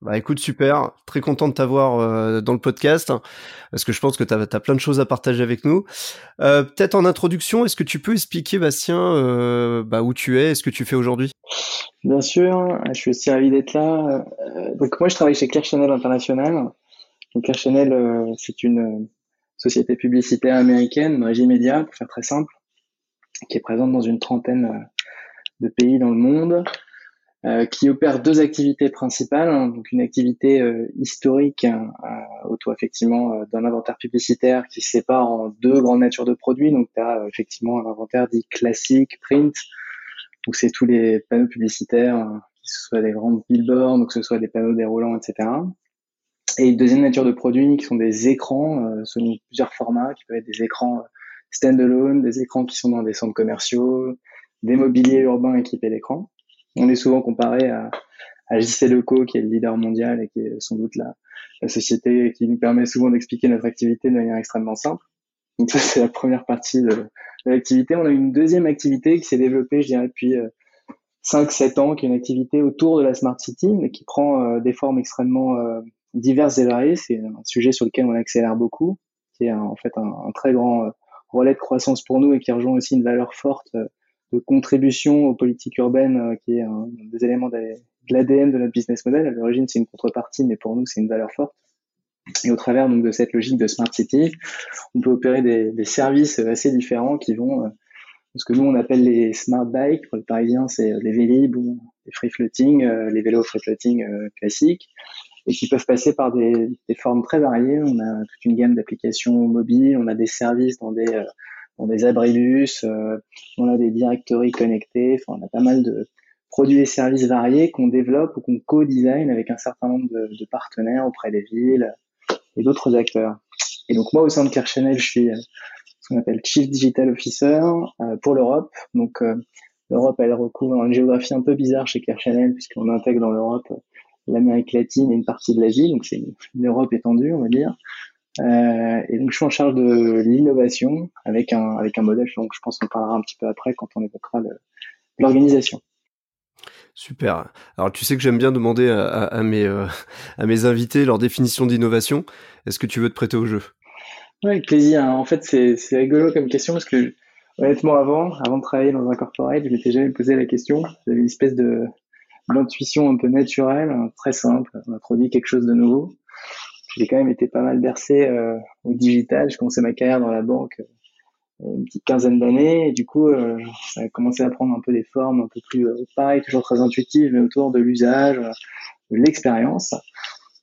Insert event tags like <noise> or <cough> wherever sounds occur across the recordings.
Bah écoute, super, très content de t'avoir euh, dans le podcast, parce que je pense que tu as, plein de choses à partager avec nous. Euh, Peut-être en introduction, est-ce que tu peux expliquer, Bastien, euh, bah, où tu es et ce que tu fais aujourd'hui? Bien sûr, je suis aussi ravi d'être là. Euh, donc moi, je travaille chez Claire Chanel International. Donc Claire Chanel, euh, c'est une société publicitaire américaine, Régie Média, pour faire très simple, qui est présente dans une trentaine de pays dans le monde. Euh, qui opère deux activités principales. Hein. donc une activité euh, historique hein, euh, autour effectivement euh, d'un inventaire publicitaire qui se sépare en deux grandes natures de produits. Donc tu as effectivement un inventaire dit classique, print, où c'est tous les panneaux publicitaires, que ce soit des grandes billboards, ou que ce soit des panneaux déroulants, etc. Et une deuxième nature de produits qui sont des écrans selon plusieurs formats, qui peuvent être des écrans stand-alone, des écrans qui sont dans des centres commerciaux, des mobiliers urbains équipés d'écrans on est souvent comparé à, à JC Leco, qui est le leader mondial et qui est sans doute la, la société qui nous permet souvent d'expliquer notre activité de manière extrêmement simple. Donc ça, c'est la première partie de, l'activité. On a une deuxième activité qui s'est développée, je dirais, depuis 5-7 euh, ans, qui est une activité autour de la Smart City, mais qui prend euh, des formes extrêmement euh, diverses et variées. C'est un sujet sur lequel on accélère beaucoup, qui est en fait un, un très grand relais de croissance pour nous et qui rejoint aussi une valeur forte de contribution aux politiques urbaines, euh, qui est un des éléments de l'ADN de notre business model. À l'origine, c'est une contrepartie, mais pour nous, c'est une valeur forte. Et au travers donc de cette logique de smart city, on peut opérer des, des services assez différents qui vont euh, ce que nous on appelle les smart bikes pour les Parisiens, c'est les Vélib ou les free floating, euh, les vélos free floating classiques, et qui peuvent passer par des, des, formes très variées. On a toute une gamme d'applications mobiles, on a des services dans des on des abribus, euh, on a des directories connectés, enfin, on a pas mal de produits et services variés qu'on développe ou qu'on co-design avec un certain nombre de, partenaires auprès des villes et d'autres acteurs. Et donc moi au sein de Chanel, je suis euh, ce qu'on appelle Chief Digital Officer euh, pour l'Europe. Donc l'Europe, elle recouvre une géographie un peu bizarre chez Chanel puisqu'on intègre dans l'Europe l'Amérique latine et une partie de l'Asie, donc c'est une Europe étendue, on va dire. Euh, et donc je suis en charge de l'innovation avec un avec un modèle. Donc je pense qu'on parlera un petit peu après quand on évoquera l'organisation. Super. Alors tu sais que j'aime bien demander à, à, mes euh, à mes invités leur définition d'innovation. Est-ce que tu veux te prêter au jeu? Oui, avec plaisir. En fait, c'est c'est rigolo comme question parce que honnêtement avant avant de travailler dans un corporate, je m'étais jamais posé la question. J'avais une espèce de d'intuition un peu naturelle, très simple. On a produit quelque chose de nouveau j'ai quand même été pas mal bercé euh, au digital. J'ai commencé ma carrière dans la banque euh, une petite quinzaine d'années. Et du coup euh, ça a commencé à prendre un peu des formes un peu plus pareil toujours très intuitives mais autour de l'usage de l'expérience.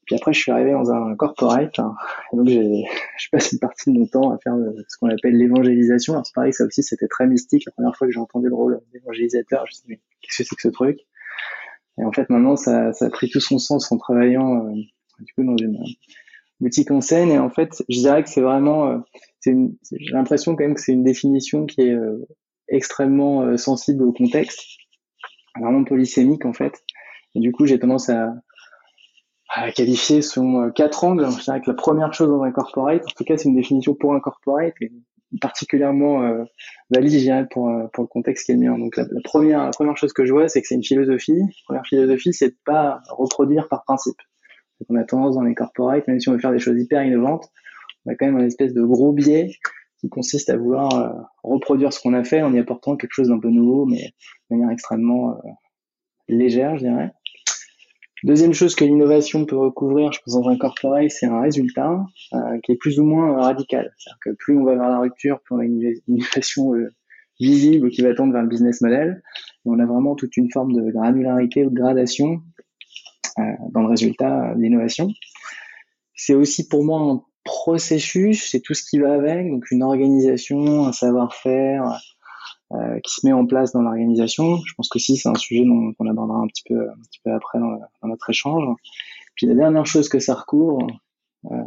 Puis après je suis arrivé dans un corporate hein, et donc <laughs> je passe une partie de mon temps à faire ce qu'on appelle l'évangélisation. Alors c'est pareil ça aussi c'était très mystique. La première fois que j'ai entendu le rôle d'évangélisateur je me suis dit qu'est-ce que c'est que ce truc? Et en fait maintenant ça, ça a pris tout son sens en travaillant du coup dans une boutique en scène. Et en fait, je dirais que c'est vraiment, euh, j'ai l'impression quand même que c'est une définition qui est euh, extrêmement euh, sensible au contexte, vraiment polysémique en fait. Et du coup, j'ai tendance à, à qualifier son quatre angles. Je dirais que la première chose dans un corporate, en tout cas, c'est une définition pour un corporate, particulièrement valide, je dirais, pour, pour le contexte qui est le mien. Donc, la, la, première, la première chose que je vois, c'est que c'est une philosophie. La première philosophie, c'est de pas reproduire par principe. On a tendance dans les corporates, même si on veut faire des choses hyper innovantes, on a quand même un espèce de gros biais qui consiste à vouloir euh, reproduire ce qu'on a fait en y apportant quelque chose d'un peu nouveau, mais de manière extrêmement euh, légère, je dirais. Deuxième chose que l'innovation peut recouvrir, je pense, dans un corporate, c'est un résultat euh, qui est plus ou moins radical. C'est-à-dire que plus on va vers la rupture, plus on a une innovation visible qui va tendre vers le business model. On a vraiment toute une forme de granularité ou de gradation euh, dans le résultat d'innovation. C'est aussi pour moi un processus, c'est tout ce qui va avec, donc une organisation, un savoir-faire euh, qui se met en place dans l'organisation. Je pense que si c'est un sujet dont on abordera un petit peu, un petit peu après dans, notre échange. Puis la dernière chose que ça recouvre, euh,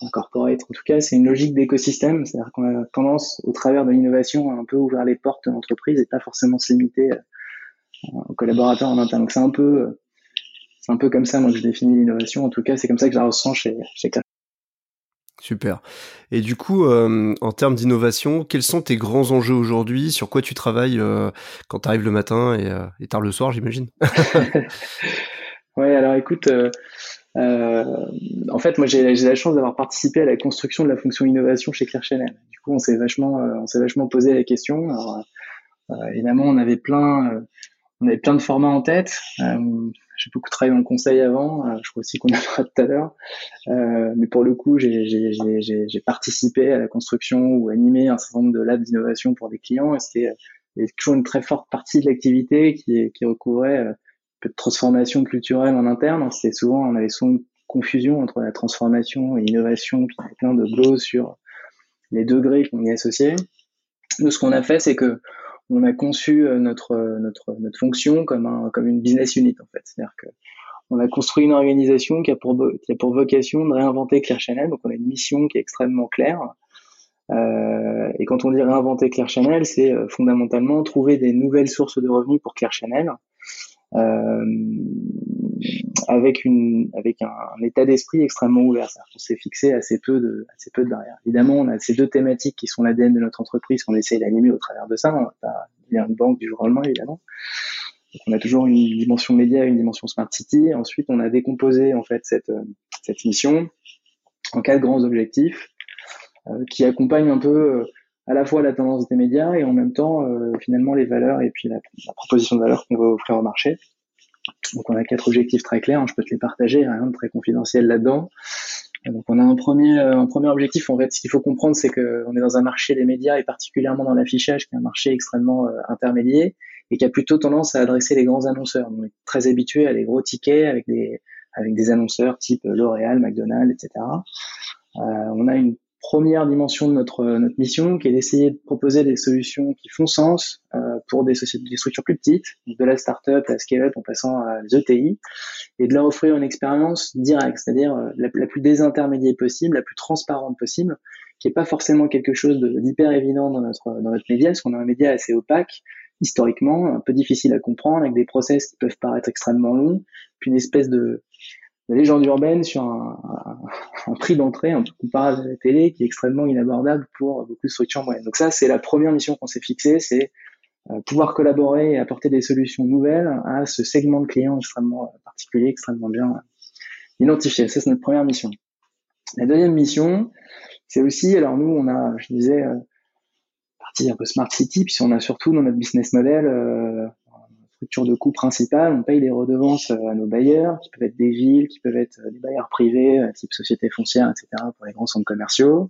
en en tout cas, c'est une logique d'écosystème, c'est-à-dire qu'on a tendance, au travers de l'innovation, à un peu ouvrir les portes de l'entreprise et pas forcément se euh, aux collaborateurs en interne. Donc c'est un peu, c'est un peu comme ça moi que je définis l'innovation. En tout cas, c'est comme ça que je la ressens chez chez Super. Et du coup, euh, en termes d'innovation, quels sont tes grands enjeux aujourd'hui? Sur quoi tu travailles euh, quand tu arrives le matin et, euh, et, tard le soir, j'imagine? <laughs> <laughs> Ouais, alors écoute, en fait, moi j'ai la chance d'avoir participé à la construction de la fonction innovation chez Claire Chanel. Du coup, on s'est vachement, on s'est vachement posé la question. Alors, évidemment, on avait plein, on avait plein de formats en tête. J'ai beaucoup travaillé dans le conseil avant, euh, je crois aussi qu'on <laughs> en parlera tout à l'heure. Euh, mais pour le coup, j'ai participé à la construction ou animé un certain nombre de labs d'innovation pour des clients. Et c'était euh, toujours une très forte partie de l'activité qui, qui recouvrait euh, un peu de transformation culturelle en interne. C'était souvent, on avait souvent une confusion entre la transformation et l'innovation, puis il y avait plein de glosses sur les degrés qu'on y associait. Nous, ce qu'on a fait, c'est que on a conçu euh, notre, euh, notre, notre fonction comme, un, comme une business unit en fait. C'est-à-dire que on a construit une organisation qui a pour, qui a pour vocation de réinventer Claire Chanel. Donc on a une mission qui est extrêmement claire. Euh, et quand on dit réinventer Claire Chanel, c'est euh, fondamentalement trouver des nouvelles sources de revenus pour Claire Chanel. Euh, avec une avec un, état d'esprit extrêmement ouvert. On s'est fixé assez peu de assez peu de barrières. Évidemment, on a ces deux thématiques qui sont l'ADN de notre entreprise qu'on essaye d'animer au travers de ça. On pas une banque du jour au lendemain, évidemment. Donc, on a toujours une dimension média, une dimension smart city. Ensuite, on a décomposé en fait cette cette mission en quatre grands objectifs euh, qui accompagnent un peu euh, à la fois la tendance des médias et en même temps euh, finalement les valeurs et puis la, la proposition de valeur qu'on veut offrir au marché. Donc on a quatre objectifs très clairs, hein, je peux te les partager, rien de très confidentiel là-dedans. Donc on a un premier, un premier objectif, en fait, ce qu'il faut comprendre, c'est qu'on est dans un marché des médias et particulièrement dans l'affichage, qui est un marché extrêmement euh, intermédiaire et qui a plutôt tendance à adresser les grands annonceurs. On est très habitué à les gros tickets avec des, avec des annonceurs type L'Oréal, McDonald's, etc. Euh, on a une première dimension de notre, notre mission, qui est d'essayer de proposer des solutions qui font sens euh, pour des sociétés, des structures plus petites, de la start-up, la scale-up, en passant à l'ETI, et de leur offrir une expérience directe, c'est-à-dire euh, la, plus désintermédiée possible, la plus transparente possible, qui est pas forcément quelque chose d'hyper évident dans notre, dans notre média, parce qu'on a un média assez opaque, historiquement, un peu difficile à comprendre, avec des process qui peuvent paraître extrêmement longs, puis une espèce de la légende urbaine sur un, <laughs> prix d'entrée un peu comparable à la télé qui est extrêmement inabordable pour beaucoup de structures moyennes. Donc ça, c'est la première mission qu'on s'est fixée, c'est euh, pouvoir collaborer et apporter des solutions nouvelles à ce segment de clients extrêmement particulier, extrêmement bien identifié. Ça, c'est notre première mission. La deuxième mission, c'est aussi, alors nous, on a, je disais, euh, partie un peu smart city, puis on a surtout dans notre business model euh, structure de coût principale, on paye des redevances euh, à nos bailleurs, qui peuvent être des villes, qui peuvent être euh, des bailleurs privés, euh, type société foncière, etc., pour les grands centres commerciaux.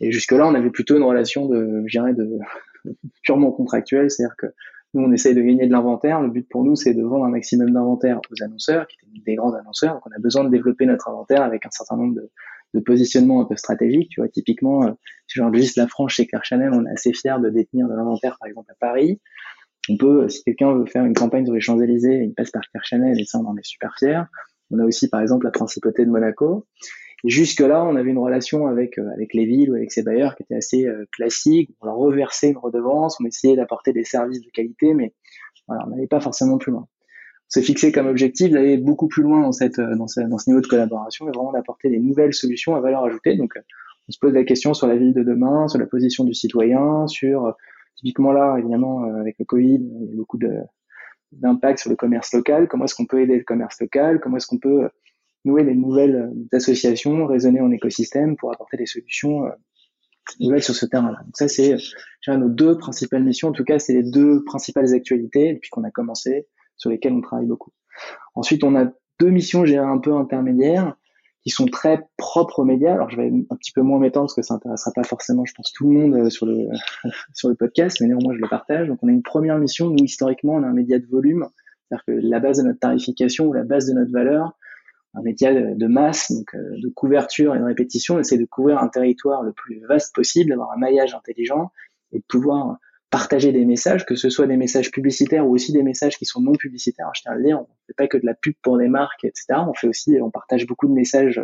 Et jusque-là, on avait plutôt une relation de, je dirais, de <laughs> purement contractuelle, c'est-à-dire que nous, on essaye de gagner de l'inventaire. Le but pour nous, c'est de vendre un maximum d'inventaire aux annonceurs, qui étaient des grands annonceurs. Donc, on a besoin de développer notre inventaire avec un certain nombre de, de positionnements un peu stratégiques. Tu vois, typiquement, si j'enregistre la France chez Claire Chanel, on est assez fier de détenir de l'inventaire, par exemple, à Paris. On peut, si quelqu'un veut faire une campagne sur les Champs-Élysées, il passe par Chanel et ça, on en est super fiers. On a aussi, par exemple, la principauté de Monaco. Jusque-là, on avait une relation avec, euh, avec les villes ou avec ces bailleurs qui était assez euh, classique. On leur reversait une redevance, on essayait d'apporter des services de qualité, mais voilà, on n'allait pas forcément plus loin. On s'est fixé comme objectif d'aller beaucoup plus loin dans, cette, euh, dans, ce, dans ce niveau de collaboration et vraiment d'apporter des nouvelles solutions à valeur ajoutée. Donc, on se pose la question sur la ville de demain, sur la position du citoyen, sur Typiquement là, évidemment, euh, avec le Covid, il y a beaucoup d'impact sur le commerce local. Comment est-ce qu'on peut aider le commerce local? Comment est-ce qu'on peut nouer des nouvelles euh, associations, raisonner en écosystème pour apporter des solutions euh, nouvelles sur ce terrain-là? Donc ça, c'est nos deux principales missions. En tout cas, c'est les deux principales actualités depuis qu'on a commencé, sur lesquelles on travaille beaucoup. Ensuite, on a deux missions, j'ai un peu intermédiaires qui sont très propres aux médias. Alors je vais un petit peu moins m'étendre parce que ça intéressera pas forcément, je pense, tout le monde euh, sur le <laughs> sur le podcast, mais néanmoins je le partage. Donc on a une première mission. Nous historiquement, on a un média de volume, c'est-à-dire que la base de notre tarification ou la base de notre valeur, un média de, masse, donc euh, de couverture et de répétition, on essaie de couvrir un territoire le plus vaste possible, d'avoir un maillage intelligent et de pouvoir partager des messages, que ce soit des messages publicitaires ou aussi des messages qui sont non publicitaires. Je tiens à le dire, on ne fait pas que de la pub pour des marques, etc. On fait aussi, on partage beaucoup de messages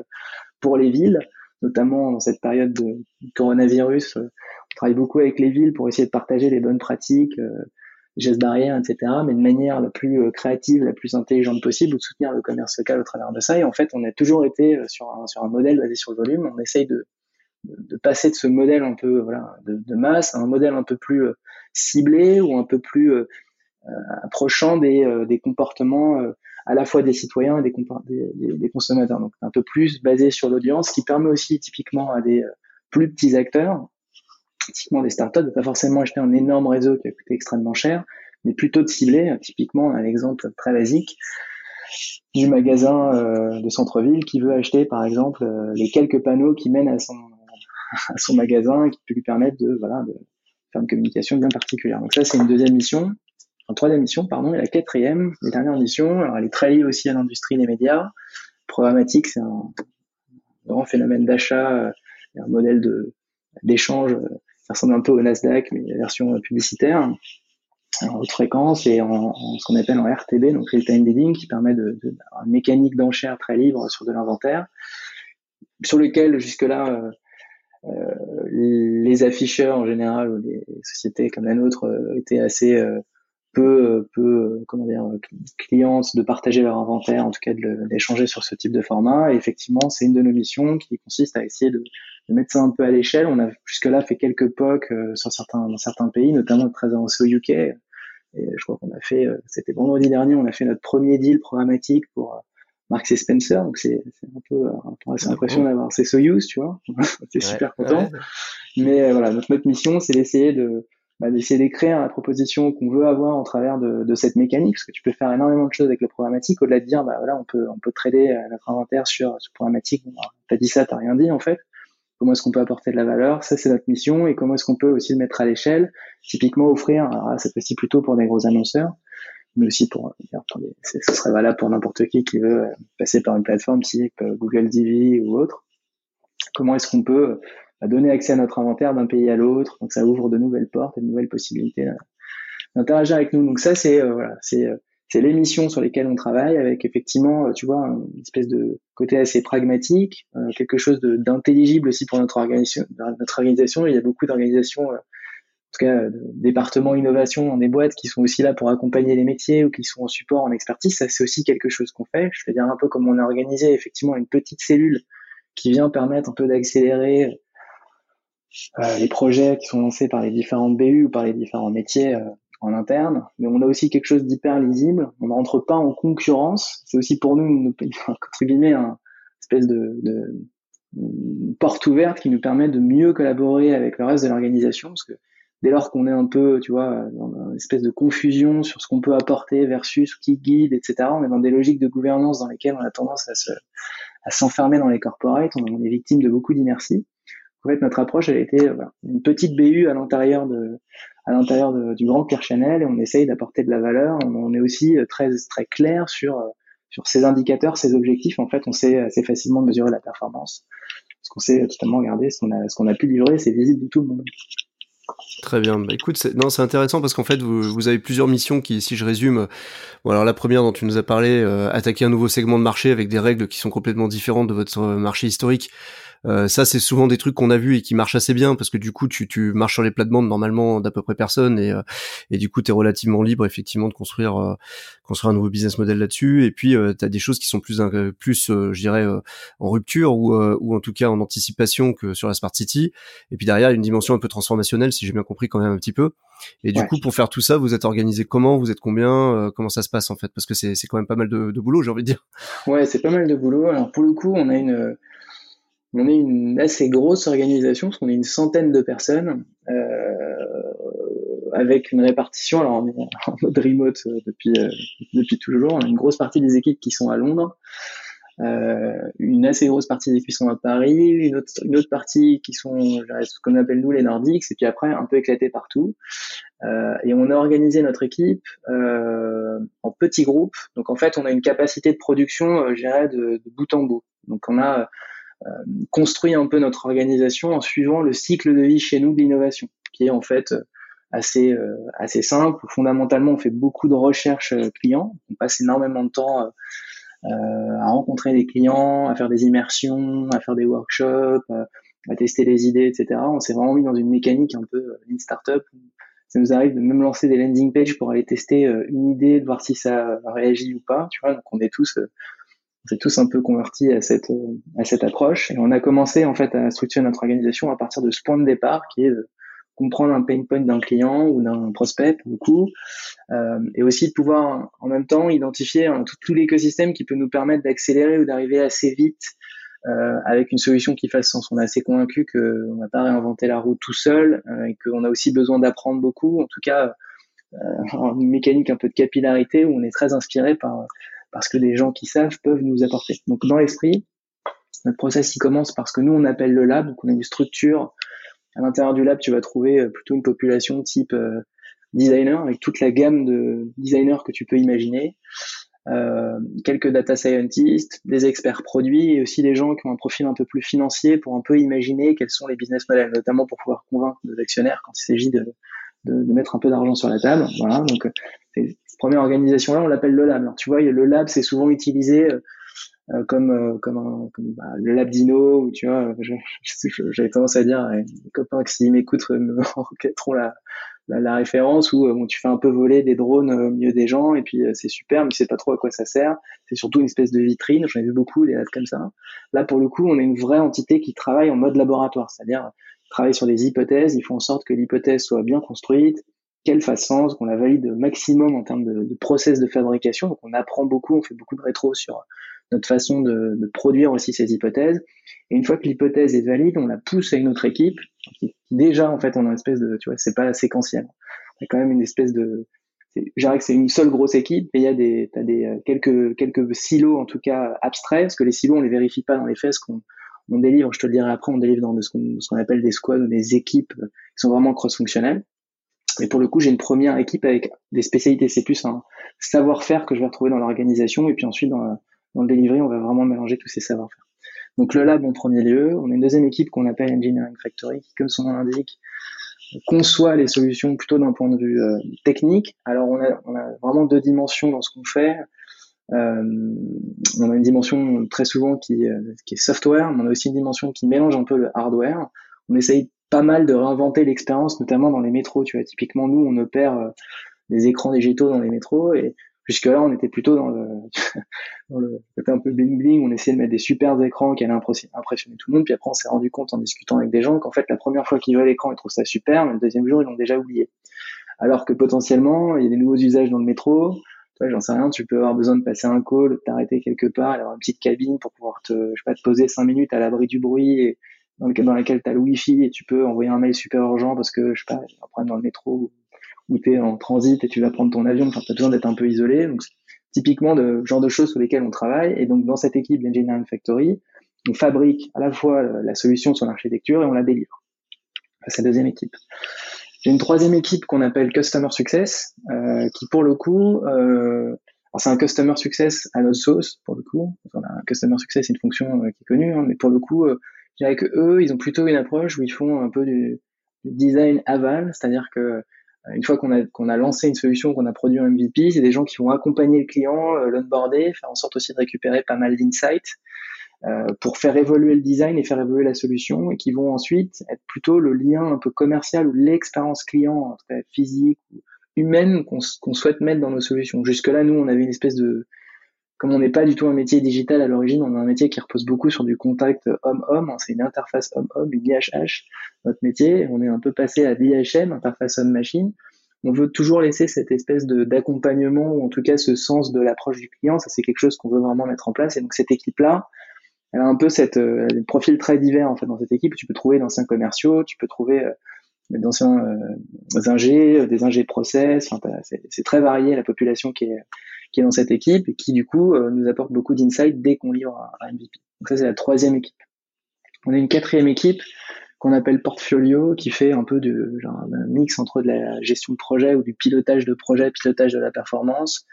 pour les villes, notamment dans cette période de coronavirus. On travaille beaucoup avec les villes pour essayer de partager les bonnes pratiques, euh, gestes barrières, etc. Mais de manière la plus euh, créative, la plus intelligente possible, ou de soutenir le commerce local au travers de ça. Et en fait, on a toujours été euh, sur un, sur un modèle basé sur le volume. On essaye de, de passer de ce modèle un peu voilà, de, masse à un modèle un peu plus ciblé ou un peu plus euh, euh, approchant des, euh, des comportements à la fois des citoyens et des, des, des, consommateurs. Donc un peu plus basé sur l'audience, qui permet aussi typiquement à des plus petits acteurs, typiquement des startups, de pas forcément acheter un énorme réseau qui a coûté extrêmement cher, mais plutôt de cibler. Typiquement, un exemple très basique du magasin euh, de centre-ville qui veut acheter, par exemple, les quelques panneaux qui mènent à son <laughs> à son magasin, qui peut lui permettre de voilà de faire une communication bien particulière. Donc ça, c'est une deuxième mission. En troisième mission, pardon, et la quatrième, la dernière mission, alors elle est très liée aussi à l'industrie des médias. Programmatique, c'est un grand phénomène d'achat, euh, un modèle de d'échange, euh, ça ressemble un peu au Nasdaq, mais version publicitaire, en haute fréquence et en, ce qu'on appelle en RTB, donc real time bidding, qui permet de, de une mécanique d'enchère très libre sur de l'inventaire, sur lequel jusque-là euh, euh, les afficheurs en général ou les sociétés comme la nôtre euh, étaient assez euh, peu, peu comment dire, clientes de partager leur inventaire, en tout cas d'échanger sur ce type de format. Et effectivement, c'est une de nos missions qui consiste à essayer de, de mettre ça un peu à l'échelle. On a jusque-là fait quelques POC sur certains, dans certains pays, notamment très avancé au UK. Et je crois qu'on a fait, c'était vendredi dernier, on a fait notre premier deal programmatique pour Marx et Spencer, donc c'est un peu, un peu assez impressionnant d'avoir ces Soyuz, tu vois. <laughs> c'est super content. Mais euh, voilà, notre, notre mission, c'est d'essayer de bah, d'essayer d'écrire la proposition qu'on veut avoir en travers de, de, cette mécanique, parce que tu peux faire énormément de choses avec le programmatique, au-delà de dire, bah voilà, on peut on peut trader euh, notre inventaire sur ce programmatique. Bon, t'as dit ça, t'as rien dit en fait. Comment est-ce qu'on peut apporter de la valeur? Ça, c'est notre mission. Et comment est-ce qu'on peut aussi le mettre à l'échelle? Typiquement, offrir, alors c'est possible plutôt pour des gros annonceurs, mais aussi pour, ce serait valable pour n'importe qui qui veut passer par une plateforme type euh, Google DV ou autre. Comment est-ce qu'on peut euh, donner accès à notre inventaire d'un pays à l'autre? Donc ça ouvre de nouvelles portes et de nouvelles possibilités euh, d'interagir avec nous. Donc ça c'est voilà, c'est c'est les missions sur lesquelles on travaille avec effectivement, tu vois, une espèce de côté assez pragmatique, quelque chose d'intelligible aussi pour notre organisation. Notre organisation, il y a beaucoup d'organisations tout cas département innovation des boîtes qui sont aussi là pour accompagner les métiers ou qui sont en support en expertise, ça c'est aussi quelque chose qu'on fait. Je veux dire un peu comme on a organisé effectivement une petite cellule qui vient permettre un peu d'accélérer euh, les projets qui sont lancés par les différentes BU ou par les différents métiers euh, en interne. Mais on a aussi quelque chose d'hyper lisible. On ne rentre pas en concurrence. C'est aussi pour nous, <laughs> entre guillemets, un espèce de, de porte ouverte qui nous permet de mieux collaborer avec le reste de l'organisation parce que dès lors qu'on est un peu, tu vois, dans une espèce de confusion sur ce qu'on peut apporter versus qui guide, etc., on est dans des logiques de gouvernance dans lesquelles on a tendance à se, à s'enfermer dans les corporates, on est victime de beaucoup d'inertie. En fait, notre approche, elle a été une petite BU à l'intérieur de, à l'intérieur du grand Pierre Chanel et on essaye d'apporter de la valeur. On, est aussi très, très clair sur, sur ces indicateurs, ces objectifs. En fait, on sait assez facilement mesurer la performance. Parce qu'on sait totalement regarder ce qu'on a, ce qu'on a pu livrer, c'est visible de tout le monde. Très bien. Bah, écoute, c'est, non, c'est intéressant parce qu'en fait, vous, avez plusieurs missions qui, si je résume, bon, alors la première dont tu nous as parlé, euh, attaquer un nouveau segment de marché avec des règles qui sont complètement différentes de votre marché historique. Euh, ça, c'est souvent des trucs qu'on a vus et qui marchent assez bien parce que du coup, tu, tu marches sur les plates-bandes normalement d'à peu près personne et, euh, et du coup, tu es relativement libre effectivement de construire euh, construire un nouveau business model là-dessus. Et puis, tu as des choses qui sont plus plus, je dirais, en rupture ou ou en tout cas en anticipation que sur la Smart City. Et puis derrière, une dimension un peu transformationnelle, si j'ai bien compris quand même un petit peu. Et du coup, pour faire tout ça, vous êtes organisé comment? Vous êtes combien? Comment ça se passe en fait? Parce que c'est c'est quand même pas mal de, de boulot, j'ai envie de dire. Ouais, c'est pas mal de boulot. Alors pour le coup, on a une on est une assez grosse organisation, parce qu'on est une centaine de personnes, euh, avec une répartition, alors on est en mode remote euh, depuis, euh, depuis toujours, on a une grosse partie des équipes qui sont à Londres, euh, une assez grosse partie des équipes qui sont à Paris, une autre, une autre partie qui sont ce qu'on appelle nous les Nordiques, et puis après un peu éclaté partout. Euh, et on a organisé notre équipe euh, en petits groupes. Donc en fait, on a une capacité de production, je dirais, de, de bout en bout. Donc on a construit un peu notre organisation en suivant le cycle de vie chez nous de l'innovation, qui est en fait assez assez simple. Fondamentalement, on fait beaucoup de recherches clients. On passe énormément de temps à rencontrer des clients, à faire des immersions, à faire des workshops, à tester les idées, etc. On s'est vraiment mis dans une mécanique un peu une startup ça nous arrive de même lancer des landing pages pour aller tester euh, une idée, de voir si ça réagit ou pas. Tu vois, donc on est tous, euh, s'est tous un peu convertis à cette à cette approche et on a commencé en fait à structurer notre organisation à partir de ce point de départ qui est de comprendre un pain point d'un client ou d'un prospect pour le coup, euh, et aussi de pouvoir en même temps identifier hein, tout, l'écosystème qui peut nous permettre d'accélérer ou d'arriver assez vite euh, avec une solution qui fasse sens. On est assez convaincu qu'on va pas réinventer la roue tout seul euh, et qu'on a aussi besoin d'apprendre beaucoup. En tout cas, euh, <laughs> une mécanique un peu de capillarité où on est très inspiré par parce que des gens qui savent peuvent nous apporter. Donc dans l'esprit, notre process il commence parce que nous on appelle le lab, donc on a une structure. À l'intérieur du lab, tu vas trouver plutôt une population type designer avec toute la gamme de designers que tu peux imaginer. Euh, quelques data scientists, des experts produits et aussi des gens qui ont un profil un peu plus financier pour un peu imaginer quels sont les business models, notamment pour pouvoir convaincre nos actionnaires quand il s'agit de, de, de, mettre un peu d'argent sur la table. Voilà, donc cette première organisation-là, on l'appelle le lab. Alors, tu vois, le lab, c'est souvent utilisé euh, euh comme euh, comme, un, bah, le lab Dino ou tu vois, j'avais tendance à dire les copains qui s'ils m'écoutent me <laughs> enquêteront la la, référence où euh, bon, tu fais un peu voler des drones euh, au milieu des gens et puis euh, c'est super, mais tu sais pas trop à quoi ça sert. C'est surtout une espèce de vitrine. J'en ai vu beaucoup des comme ça. Là, pour le coup, on est une vraie entité qui travaille en mode laboratoire, c'est-à-dire travaille sur des hypothèses. Ils font en sorte que l'hypothèse soit bien construite, qu'elle sens, qu'on la valide au maximum en termes de, de, process de fabrication. Donc, on apprend beaucoup, on fait beaucoup de rétro sur notre façon de, de produire aussi ces hypothèses. Et une fois que l'hypothèse est valide, on la pousse à une autre équipe qui, déjà en fait on a une espèce de, tu vois, c'est pas séquentiel. Y a quand même une espèce de, je dirais que c'est une seule grosse équipe, mais il y a des, t'as des euh, quelques quelques silos en tout cas abstraits, parce que les silos on les vérifie pas dans les faits, ce qu'on on délivre, je te le dirai après, on délivre dans ce qu'on, ce qu'on appelle des squads ou des équipes qui sont vraiment cross-fonctionnelles. Et pour le coup, j'ai une première équipe avec des spécialités. C'est plus un savoir-faire que je vais retrouver dans l'organisation. Et puis ensuite, dans, dans le delivery, on va vraiment mélanger tous ces savoir-faire. Donc le lab en premier lieu, on a une deuxième équipe qu'on appelle Engineering Factory, qui, comme son nom l'indique, conçoit les solutions plutôt d'un point de vue euh, technique. Alors on a, on a, vraiment deux dimensions dans ce qu'on fait. Euh, on a une dimension très souvent qui, euh, qui, est software, mais on a aussi une dimension qui mélange un peu le hardware. On essaye pas mal de réinventer l'expérience, notamment dans les métros. Tu vois, typiquement nous, on opère euh, des écrans digitaux dans les métros et Jusque-là, on était plutôt dans le, <laughs> dans le un peu bling bling. On essayait de mettre des super écrans qui allaient impressionner tout le monde. Puis après, on s'est rendu compte en discutant avec des gens qu'en fait, la première fois qu'ils voient l'écran, ils trouvent ça super, mais le deuxième jour, ils l'ont déjà oublié. Alors que potentiellement, il y a des nouveaux usages dans le métro. Toi, j'en sais rien, tu peux avoir besoin de passer un call, de t'arrêter quelque part, avoir une petite cabine pour pouvoir te, je sais pas, te poser cinq minutes à l'abri du bruit et dans, lequel, dans laquelle tu as le wifi et tu peux envoyer un mail super urgent parce que, je sais pas, a un problème dans le métro où tu es en transit et tu vas prendre ton avion, enfin, tu as besoin d'être un peu isolé. Donc, typiquement de genre de choses sur lesquelles on travaille. Et donc, dans cette équipe d'Engineering Factory, on fabrique à la fois la solution de son architecture et on la délivre. C'est la deuxième équipe. J'ai une troisième équipe qu'on appelle Customer Success, euh, qui pour le coup, euh, c'est un Customer Success à notre sauce, pour le coup. Enfin, un Customer Success, c'est une fonction euh, qui est connue, hein, mais pour le coup, euh, je dirais que eux, ils ont plutôt une approche où ils font un peu du, design aval, c'est-à-dire que euh, une fois qu'on a, a lancé une solution, qu'on a produit un MVP, c'est des gens qui vont accompagner le client, euh, l'onboarder, faire en sorte aussi de récupérer pas mal d'insights euh, pour faire évoluer le design et faire évoluer la solution, et qui vont ensuite être plutôt le lien un peu commercial ou l'expérience client, physique ou humaine qu'on souhaite mettre dans nos solutions. Jusque-là, nous, on avait une espèce de, comme on n'est pas du tout un métier digital à l'origine, on a un métier qui repose beaucoup sur du contact homme-homme. Hein, c'est une interface homme-homme, une IHH, notre métier. On est un peu passé à l'IHM, interface homme-machine. On veut toujours laisser cette espèce d'accompagnement ou en tout cas ce sens de l'approche du client. Ça, c'est quelque chose qu'on veut vraiment mettre en place. Et donc cette équipe-là, elle a un peu cette euh, profil très divers en fait dans cette équipe. Tu peux trouver d'anciens commerciaux, tu peux trouver euh, d'anciens euh, ingés, des ingés process. Enfin, c'est très varié la population qui est qui est dans cette équipe et qui du coup euh, nous apporte beaucoup d'insight dès qu'on livre un, MVP. Donc ça c'est la troisième équipe. On a une quatrième équipe qu'on appelle Portfolio qui fait un peu de genre, un mix entre de la gestion de projet ou du pilotage de projet, pilotage de la performance,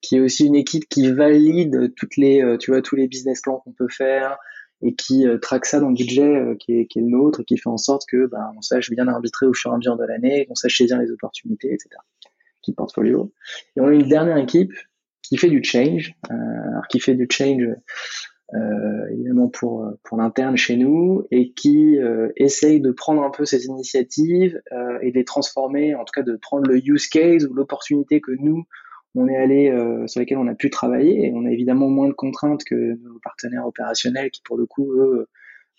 qui est aussi une équipe qui valide toutes les, euh, tu vois, tous les business plans qu'on peut faire, et qui euh, traque ça dans le budget qui, est, qui, est, le nôtre et qui fait en sorte que bah, on sache bien arbitrer au fur et à mesure de l'année, qu'on sache saisir les opportunités, etc. Qui portfolio. Et on a une dernière équipe qui fait du change, euh, alors qui fait du change euh, évidemment pour pour l'interne chez nous et qui euh, essaye de prendre un peu ces initiatives et de les transformer, en tout cas de prendre le use case ou l'opportunité que nous on est allé euh, sur lesquels on a pu travailler et on a évidemment moins de contraintes que nos partenaires opérationnels qui pour le coup eux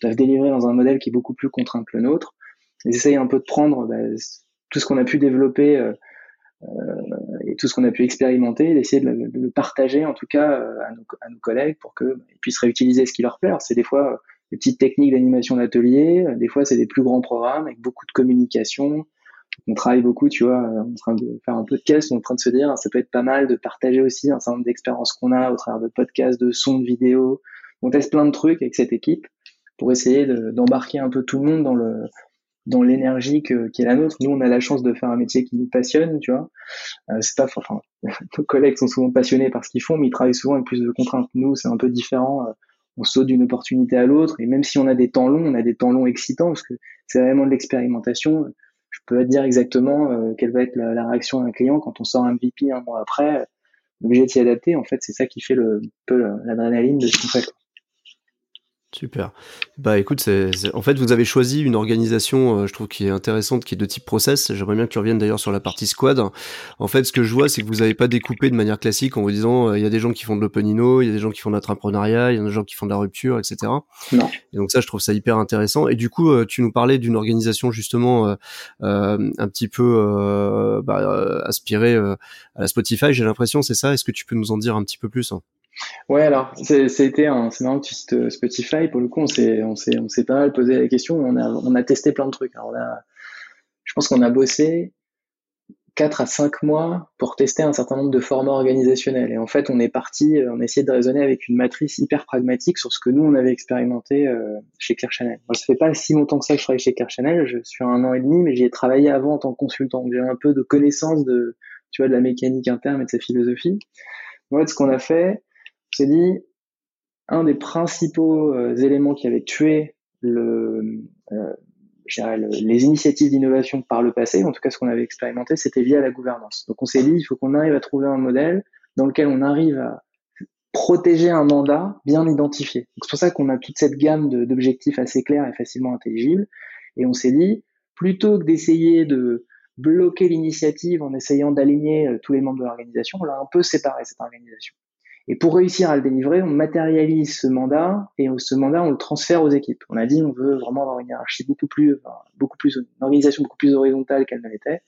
doivent délivrer dans un modèle qui est beaucoup plus contraint que le nôtre. Ils essayent un peu de prendre bah, tout ce qu'on a pu développer euh, tout ce qu'on a pu expérimenter, d'essayer de, de, le partager en tout cas à nos, à, nos, collègues pour qu'ils puissent réutiliser ce qui leur plaît. C'est des fois des petites techniques d'animation d'atelier, des fois c'est des plus grands programmes avec beaucoup de communication, on travaille beaucoup, tu vois, en train de faire un podcast, on est en train de se dire, ça peut être pas mal de partager aussi un certain nombre d'expériences qu'on a au travers de podcasts, de sons, de vidéos. On teste plein de trucs avec cette équipe pour essayer d'embarquer un peu tout le monde dans le dans l'énergie qui est la nôtre. Nous, on a la chance de faire un métier qui nous passionne, tu vois. Euh, c'est pas, enfin, <laughs> nos collègues sont souvent passionnés par ce qu'ils font, mais ils travaillent souvent avec plus de contraintes. Nous, c'est un peu différent. Euh, on saute d'une opportunité à l'autre, et même si on a des temps longs, on a des temps longs excitants parce que c'est vraiment de l'expérimentation je peux dire exactement euh, quelle va être la, réaction d'un client quand on sort un MVP un mois après. L'objet de s'y adapter, en fait, c'est ça qui fait le, peu l'adrénaline de ce qu'on fait. Super. Bah écoute, c'est, en fait vous avez choisi une organisation, euh, je trouve qui est intéressante, qui est de type process. J'aimerais bien que tu reviennes d'ailleurs sur la partie squad. En fait, ce que je vois, c'est que vous n'avez pas découpé de manière classique en vous disant euh, il y a des gens qui font de l'openino, il y a des gens qui font de l'entrepreneuriat, il y a des gens qui font de la rupture, etc. Non. Et donc ça, je trouve ça hyper intéressant. Et du coup, euh, tu nous parlais d'une organisation justement un petit peu bah, aspirée à la Spotify. J'ai l'impression, c'est ça? Est-ce que tu peux nous en dire un petit peu plus hein? Ouais, alors c'était un, c'est marrant que tu cites Spotify. Pour le coup, on s'est, on s'est, on s'est pas mal posé la question. On a, on a testé plein de trucs. Alors on je pense qu'on a bossé 4 à 5 mois pour tester un certain nombre de formats organisationnels. Et en fait, on est parti, on a essayé de raisonner avec une matrice hyper pragmatique sur ce que nous, on avait expérimenté euh, chez Claire Chanel. Ça fait pas si longtemps que ça que je travaille chez Claire Chanel. Je suis un an et demi, mais j'y ai travaillé avant en tant que consultant. J'ai un peu de connaissance de, tu vois, de la mécanique interne et de sa philosophie. En fait, ce qu'on a fait, s'est dit, un des principaux euh, éléments qui avait tué euh, les initiatives d'innovation par le passé, en tout cas ce qu'on avait expérimenté, c'était lié à la gouvernance. Donc on s'est dit, il faut qu'on arrive à trouver un modèle dans lequel on arrive à protéger un mandat bien identifié. C'est pour ça qu'on a toute cette gamme d'objectifs assez clairs et facilement intelligibles. Et on s'est dit, plutôt que d'essayer de bloquer l'initiative en essayant d'aligner euh, tous les membres de l'organisation, on l'a un peu séparé cette organisation. Et pour réussir à le délivrer, on matérialise ce mandat et ce mandat, on le transfère aux équipes. On a dit, on veut vraiment avoir une hiérarchie beaucoup plus, beaucoup plus, une organisation beaucoup plus horizontale qu'elle ne l'était.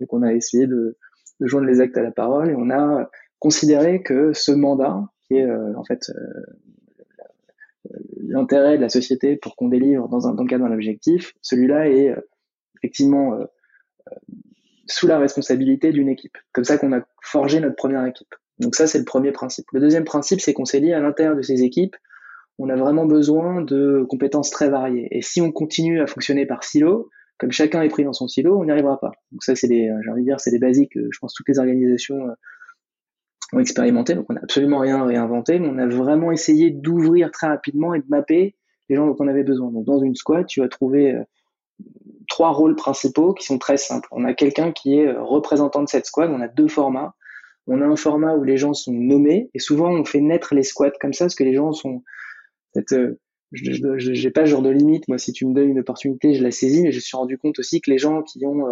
Donc, on a essayé de, de, joindre les actes à la parole et on a considéré que ce mandat, qui est euh, en fait euh, l'intérêt de la société pour qu'on délivre dans, un, dans le cadre d'un objectif, celui-là est euh, effectivement sous la responsabilité d'une équipe. Comme ça qu'on a forgé notre première équipe. Donc ça, c'est le premier principe. Le deuxième principe, c'est qu'on s'est dit à l'intérieur de ces équipes, on a vraiment besoin de compétences très variées. Et si on continue à fonctionner par silo, comme chacun est pris dans son silo, on n'y arrivera pas. Donc ça, c'est des, j'ai envie de dire, c'est des basiques. Je pense toutes les organisations euh, ont expérimenté. Donc on n'a absolument rien réinventé, mais on a vraiment essayé d'ouvrir très rapidement et de mapper les gens dont on avait besoin. Donc dans une squad, tu vas trouver euh, trois rôles principaux qui sont très simples. On a quelqu'un qui est euh, représentant de cette squad. On a deux formats on a un format où les gens sont nommés et souvent on fait naître les squats comme ça parce que les gens sont euh, je j'ai pas ce genre de limite moi si tu me donnes une opportunité je la saisis mais je suis rendu compte aussi que les gens qui ont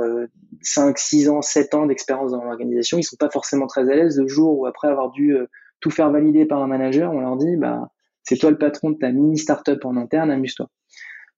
5 6 ans 7 ans d'expérience dans l'organisation ils sont pas forcément très à l'aise le jour où après avoir dû euh, tout faire valider par un manager on leur dit bah c'est toi le patron de ta mini startup en interne amuse-toi.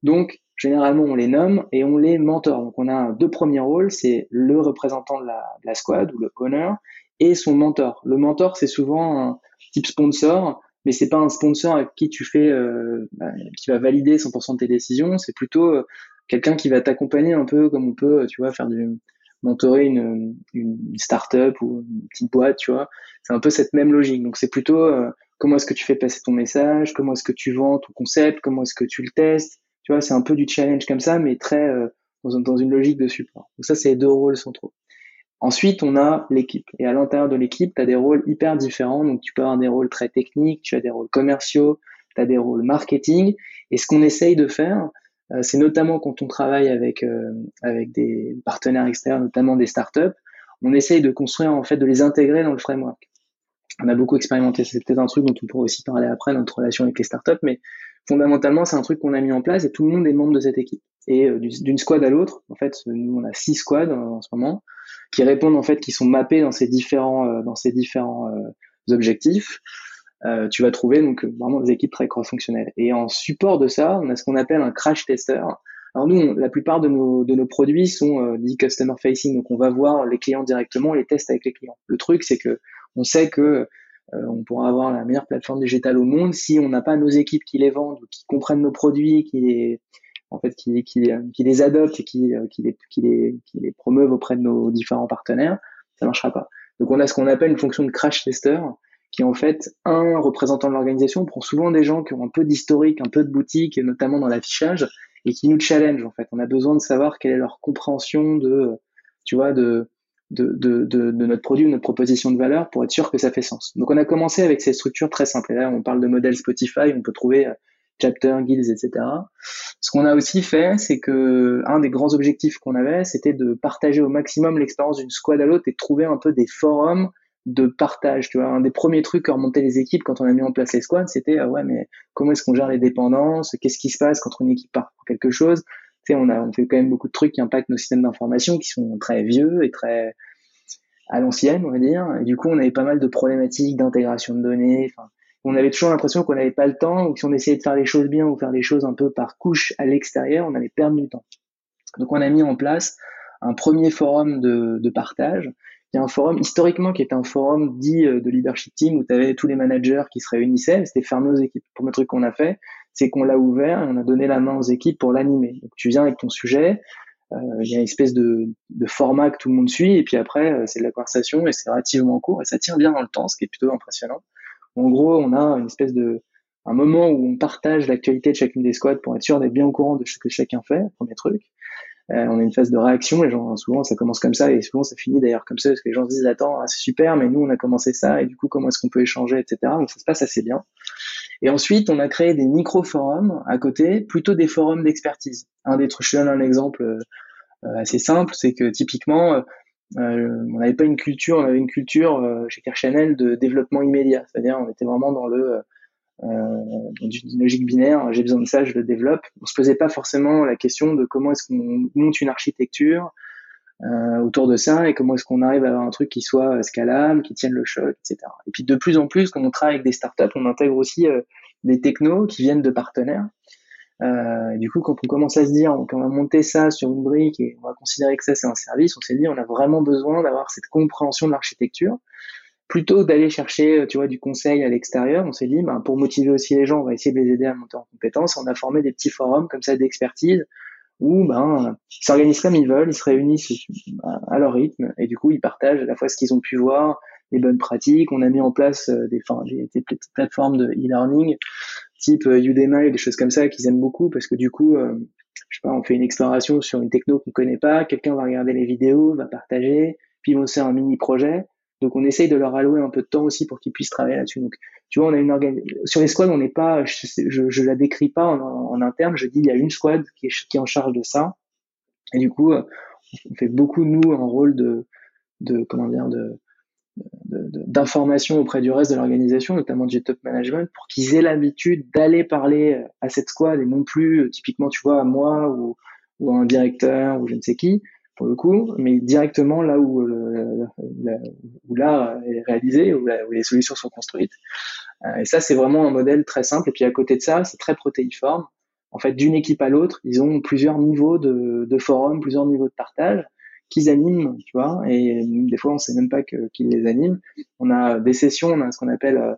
Donc généralement on les nomme et on les mentor donc on a deux premiers rôles c'est le représentant de la, de la squad ou le owner et son mentor. Le mentor, c'est souvent un type sponsor, mais c'est pas un sponsor avec qui tu fais, euh, bah, qui va valider 100% de tes décisions. C'est plutôt euh, quelqu'un qui va t'accompagner un peu comme on peut, tu vois, faire du mentorer une, une start-up ou une petite boîte, tu vois. C'est un peu cette même logique. Donc c'est plutôt euh, comment est-ce que tu fais passer ton message, comment est-ce que tu vends ton concept, comment est-ce que tu le testes. Tu vois, c'est un peu du challenge comme ça, mais très dans, dans, une logique de support. Donc ça, c'est les deux rôles centraux. Ensuite, on a l'équipe. Et à l'intérieur de l'équipe, tu as des rôles hyper différents. Donc, tu peux avoir des rôles très techniques, tu as des rôles commerciaux, tu as des rôles marketing. Et ce qu'on essaye de faire, c'est notamment quand on travaille avec, avec des partenaires externes, notamment des startups, on essaye de construire, en fait, de les intégrer dans le framework. On a beaucoup expérimenté, c'est peut-être un truc dont on pourra aussi parler après, notre relation avec les startups, mais fondamentalement, c'est un truc qu'on a mis en place et tout le monde est membre de cette équipe. Et d'une squad à l'autre, en fait, nous, on a six squads en ce moment, qui répondent, en fait, qui sont mappés dans ces différents, dans ces différents objectifs. Euh, tu vas trouver donc vraiment des équipes très cross-fonctionnelles. Et en support de ça, on a ce qu'on appelle un crash tester. Alors nous, la plupart de nos, de nos produits sont euh, dits customer facing, donc on va voir les clients directement, les tests avec les clients. Le truc, c'est que on sait que euh, on pourra avoir la meilleure plateforme digitale au monde si on n'a pas nos équipes qui les vendent, qui comprennent nos produits, qui les en fait qui, qui, qui les adoptent et qui, qui, les, qui, les, qui les promeuvent auprès de nos différents partenaires, ça marchera pas. Donc on a ce qu'on appelle une fonction de crash tester qui en fait un représentant de l'organisation. On prend souvent des gens qui ont un peu d'historique, un peu de boutique, notamment dans l'affichage, et qui nous challenge en fait. On a besoin de savoir quelle est leur compréhension de, tu vois, de de, de, de, de notre produit ou notre proposition de valeur pour être sûr que ça fait sens. Donc on a commencé avec ces structures très simples. Et là, on parle de modèle Spotify, on peut trouver euh, chapter, guilds, etc. Ce qu'on a aussi fait, c'est que un des grands objectifs qu'on avait, c'était de partager au maximum l'expérience d'une squad à l'autre et trouver un peu des forums de partage. Tu vois, un des premiers trucs que remontaient les équipes quand on a mis en place les squads, c'était ah ouais, mais comment est-ce qu'on gère les dépendances? Qu'est-ce qui se passe quand une équipe part pour quelque chose? Tu sais, on a on fait quand même beaucoup de trucs qui impactent nos systèmes d'information qui sont très vieux et très à l'ancienne, on va dire. Du coup, on avait pas mal de problématiques d'intégration de données. On avait toujours l'impression qu'on n'avait pas le temps ou que si on essayait de faire les choses bien ou faire les choses un peu par couche à l'extérieur, on allait perdre du temps. Donc, on a mis en place un premier forum de, de partage y a un forum historiquement qui est un forum dit euh, de leadership team où tu avais tous les managers qui se réunissaient, c'était fermé aux équipes. Pour le truc qu'on a fait, c'est qu'on l'a ouvert et on a donné la main aux équipes pour l'animer. Donc tu viens avec ton sujet, euh, il y a une espèce de, de, format que tout le monde suit et puis après euh, c'est de la conversation et c'est relativement court et ça tient bien dans le temps, ce qui est plutôt impressionnant. En gros, on a une espèce de un moment où on partage l'actualité de chacune des squads pour être sûr d'être bien au courant de ce que chacun fait, premier truc. Euh, on a une phase de réaction. Les gens, souvent, ça commence comme ça et souvent, ça finit d'ailleurs comme ça parce que les gens se disent attends, ah, c'est super, mais nous, on a commencé ça et du coup, comment est-ce qu'on peut échanger, etc. Donc, ça se passe assez bien. Et ensuite, on a créé des micro-forums à côté, plutôt des forums d'expertise. Un des trucs, je donne un exemple euh, assez simple, c'est que typiquement, euh, on n'avait pas une culture, on avait une culture chez Chanel de développement immédiat. C'est-à-dire, on était vraiment dans le euh, une logique binaire, j'ai besoin de ça, je le développe. On se posait pas forcément la question de comment est-ce qu'on monte une architecture euh, autour de ça et comment est-ce qu'on arrive à avoir un truc qui soit scalable, qui tienne le choc, etc. Et puis de plus en plus, quand on travaille avec des startups, on intègre aussi euh, des technos qui viennent de partenaires. Euh, du coup, quand on commence à se dire qu'on va monter ça sur une brique et on va considérer que ça c'est un service, on s'est dit on a vraiment besoin d'avoir cette compréhension de l'architecture plutôt d'aller chercher, tu vois, du conseil à l'extérieur, on s'est dit, ben, pour motiver aussi les gens, on va essayer de les aider à monter en compétences. On a formé des petits forums comme ça d'expertise où, ben, ils s'organisent comme ils veulent, ils se réunissent à leur rythme et du coup, ils partagent à la fois ce qu'ils ont pu voir, les bonnes pratiques. On a mis en place euh, des, des, des petites plateformes de e-learning type euh, Udemy, des choses comme ça qu'ils aiment beaucoup parce que du coup, euh, je sais pas, on fait une exploration sur une techno qu'on connaît pas, quelqu'un va regarder les vidéos, va partager, puis ils vont faire un mini projet donc on essaye de leur allouer un peu de temps aussi pour qu'ils puissent travailler là-dessus. Donc tu vois, on a une organisation sur les squads, on n'est pas, je, je, la décris pas en, interne. Je dis il y a une squad qui est, qui est en charge de ça. Et du coup, on fait beaucoup nous en rôle de, de comment dire, de d'information auprès du reste de l'organisation, notamment du top management, pour qu'ils aient l'habitude d'aller parler à cette squad et non plus typiquement, tu vois, à moi ou, ou à un directeur ou je ne sais qui, pour le coup, mais directement là où, euh, où l'art est réalisé, où, les solutions sont construites. Euh, et ça, c'est vraiment un modèle très simple. Et puis à côté de ça, c'est très protéiforme. En fait, d'une équipe à l'autre, ils ont plusieurs niveaux de, de forum, plusieurs niveaux de partage qu'ils animent, tu vois. Et des fois, on sait même pas qu'ils les animent. On a des sessions, on a ce qu'on appelle, euh,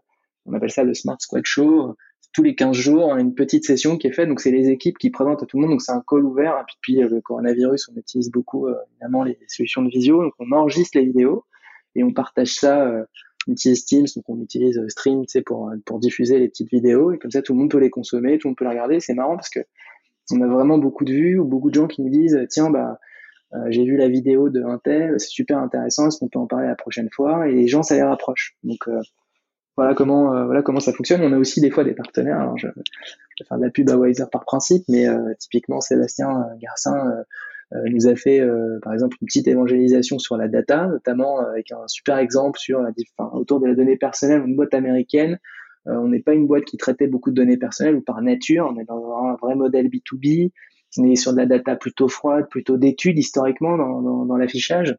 on appelle ça le Smart Squad Show tous les 15 jours, on a une petite session qui est faite. Donc, c'est les équipes qui présentent à tout le monde. Donc, c'est un call ouvert. Et puis, puis, euh, le coronavirus, on utilise beaucoup, euh, évidemment, les solutions de visio. Donc, on enregistre les vidéos et on partage ça. On utilise Teams, donc on utilise Stream, tu sais, pour, pour diffuser les petites vidéos. Et comme ça, tout le monde peut les consommer, tout le monde peut les regarder. C'est marrant parce que on a vraiment beaucoup de vues ou beaucoup de gens qui nous disent, tiens, bah, j'ai vu la vidéo de un tel, c'est super intéressant, est-ce qu'on peut en parler la prochaine fois? Et les gens, ça les rapproche. Donc, voilà comment euh, voilà comment ça fonctionne. On a aussi des fois des partenaires. Alors je, je vais faire de la pub à Wiser par principe, mais euh, typiquement Sébastien Garcin nous a fait par exemple une petite évangélisation sur la data, notamment avec un super exemple sur enfin, autour de la donnée personnelle, une boîte américaine. on n'est pas une boîte qui traitait beaucoup de données personnelles ou par nature, on est dans un vrai modèle B2B, on est sur de la data plutôt froide, plutôt d'études historiquement dans, dans, dans l'affichage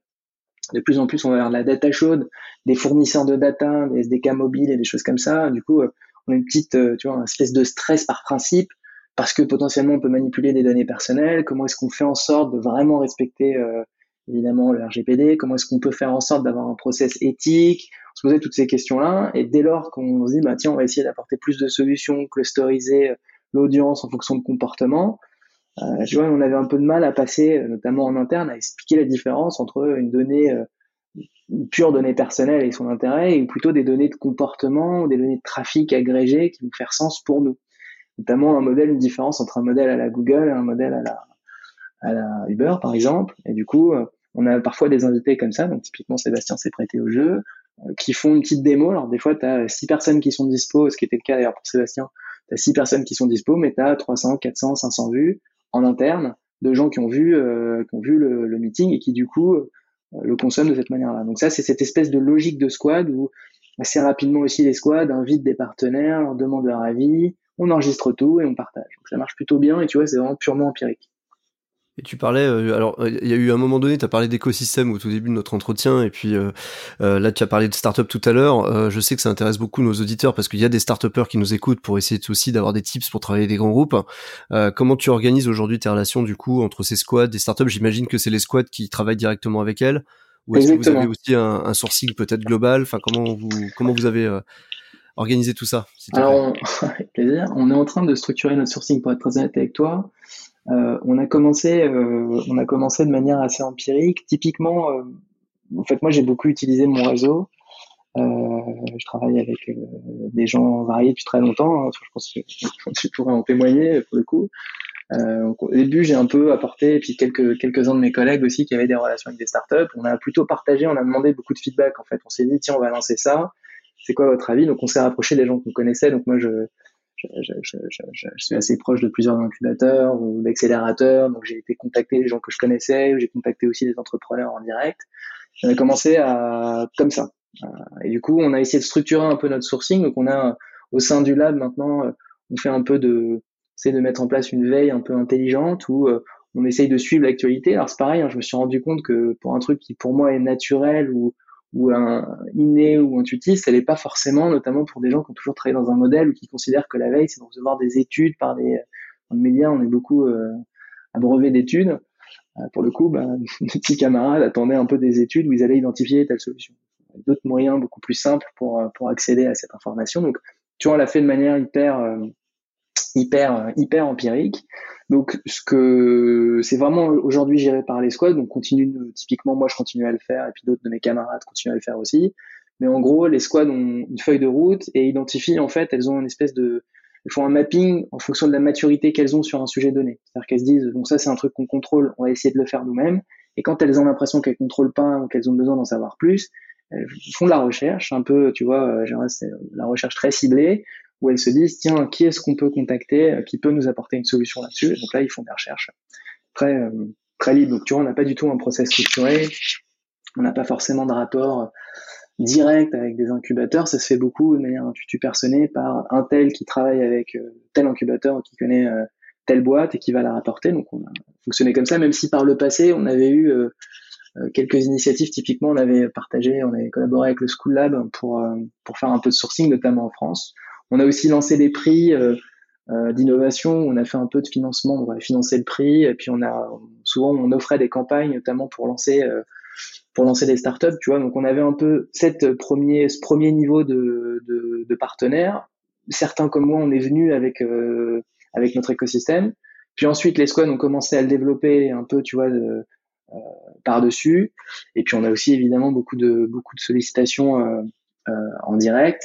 de plus en plus, on va vers la data chaude, des fournisseurs de data, des SDK mobiles et des choses comme ça. Du coup, euh, on a une petite, euh, tu vois, une espèce de stress par principe parce que potentiellement on peut manipuler des données personnelles. Comment est-ce qu'on fait en sorte de vraiment respecter euh, évidemment le RGPD Comment est-ce qu'on peut faire en sorte d'avoir un process éthique? On se posait toutes ces questions-là et dès lors qu'on se dit bah tiens on va essayer d'apporter plus de solutions, clusteriser l'audience en fonction de comportement, euh, on avait un peu de mal à passer, euh, notamment en interne, à expliquer la différence entre une donnée, euh, une pure donnée personnelle et son intérêt, et plutôt des données de comportement, des données de trafic agrégées qui vont faire sens pour nous. Notamment un modèle, une différence entre un modèle à la Google et un modèle à la, à la Uber, par exemple. Et du coup, on a parfois des invités comme ça, donc typiquement Sébastien s'est prêté au jeu, qui font une petite démo. Alors des fois, tu as six personnes qui sont dispo, ce qui était le cas d'ailleurs pour Sébastien. Tu as six personnes qui sont dispo, mais tu as 300, 400, 500 vues en interne de gens qui ont vu euh, qui ont vu le, le, meeting et qui du coup euh, le consomment de cette manière-là. Donc ça, c'est cette espèce de logique de squad où assez rapidement aussi les squads invitent des partenaires, leur demandent leur avis, on enregistre tout et on partage. Donc ça marche plutôt bien et tu vois, c'est vraiment purement empirique. Et tu parlais, euh, alors il y a eu un moment donné, tu as parlé d'écosystème au tout début de notre entretien, et puis euh, euh, là tu as parlé de start-up tout à l'heure. je sais que ça intéresse beaucoup nos auditeurs parce qu'il y a des start-upers qui nous écoutent pour essayer aussi d'avoir des tips pour travailler des grands groupes. comment tu organises aujourd'hui tes relations du coup entre ces squads, des start-up? J'imagine que c'est les squads qui travaillent directement avec elles, ou est-ce que vous avez aussi un, un sourcing peut-être global? Enfin comment vous comment vous avez organisé tout ça Alors, <laughs> avec plaisir. On est en train de structurer notre sourcing pour être très honnête avec toi. Euh, on a commencé, euh, on a commencé de manière assez empirique. Typiquement, euh, en fait, moi, j'ai beaucoup utilisé mon réseau. je travaille avec des gens variés depuis très longtemps. Hein. je pense que je pourrais en témoigner pour le coup. au début, j'ai un peu apporté, et puis quelques quelques-uns de mes collègues aussi qui avaient des relations avec des startups. On a plutôt partagé, on a demandé beaucoup de feedback. En fait, on s'est dit tiens, on va lancer ça. C'est quoi votre avis? Donc, on s'est rapproché des gens qu'on connaissait. Donc, moi, je je, suis assez proche de plusieurs incubateurs ou d'accélérateurs, donc j'ai été contacter les gens que je connaissais, j'ai contacté aussi des entrepreneurs en direct. J'en ai commencé à comme ça. Euh, et du coup, on a essayé de structurer un peu notre sourcing. Donc, on a au sein du lab maintenant, euh, on fait un peu de, c'est de mettre en place une veille un peu intelligente où euh, on essaye de suivre l'actualité. Alors c'est pareil, hein, je me suis rendu compte que pour un truc qui pour moi est naturel ou ou un inné ou intuitif, ça n'est pas forcément, notamment pour des gens qui ont toujours travaillé dans un modèle ou qui considèrent que la veille, c'est de recevoir des études par des dans le média, on est beaucoup euh, abreuvé d'études. Euh, pour le coup, bah, <laughs> petits camarades attendaient un peu des études où ils allaient identifier telle solution. D'autres moyens beaucoup plus simples pour, euh, pour accéder à cette information. Donc, tu vois, on l'a fait de manière hyper, euh, hyper, hyper empirique. Donc, ce que c'est vraiment aujourd'hui géré par les squads. Donc, continue typiquement, moi, je continue à le faire, et puis d'autres de mes camarades continuent à le faire aussi. Mais en gros, les squads ont une feuille de route et identifient en fait, elles ont une espèce de, elles font un mapping en fonction de la maturité qu'elles ont sur un sujet donné. C'est-à-dire qu'elles se disent, bon, ça c'est un truc qu'on contrôle, on va essayer de le faire nous-mêmes. Et quand elles ont l'impression qu'elles contrôlent pas ou qu'elles ont besoin d'en savoir plus, elles font de la recherche, un peu, tu vois, euh, c'est la recherche très ciblée où elles se disent tiens qui est-ce qu'on peut contacter euh, qui peut nous apporter une solution là-dessus? Donc là ils font des recherches très euh, très libres. Donc tu vois on n'a pas du tout un process structuré. On n'a pas forcément de rapport euh, direct avec des incubateurs. Ça se fait beaucoup de manière intuitive personnée par un tel qui travaille avec tel incubateur qui connaît telle boîte et qui va la rapporter. Donc on a fonctionné comme ça. Même si par le passé on avait eu quelques initiatives typiquement on avait partagé on avait collaboré avec le School Lab pour pour faire un peu de sourcing notamment en France on a aussi lancé des prix euh, euh, d'innovation. On a fait un peu de financement. On va financer le prix. Et puis on a souvent on offrait des campagnes, notamment pour lancer euh, pour lancer des startups. Tu vois, donc on avait un peu cette premier ce premier niveau de, de, de partenaires. Certains comme moi, on est venu avec avec notre écosystème. Puis ensuite, les squads ont commencé à le développer un peu, tu vois, euh, par-dessus. Et puis on a aussi évidemment beaucoup de beaucoup de sollicitations euh, en direct.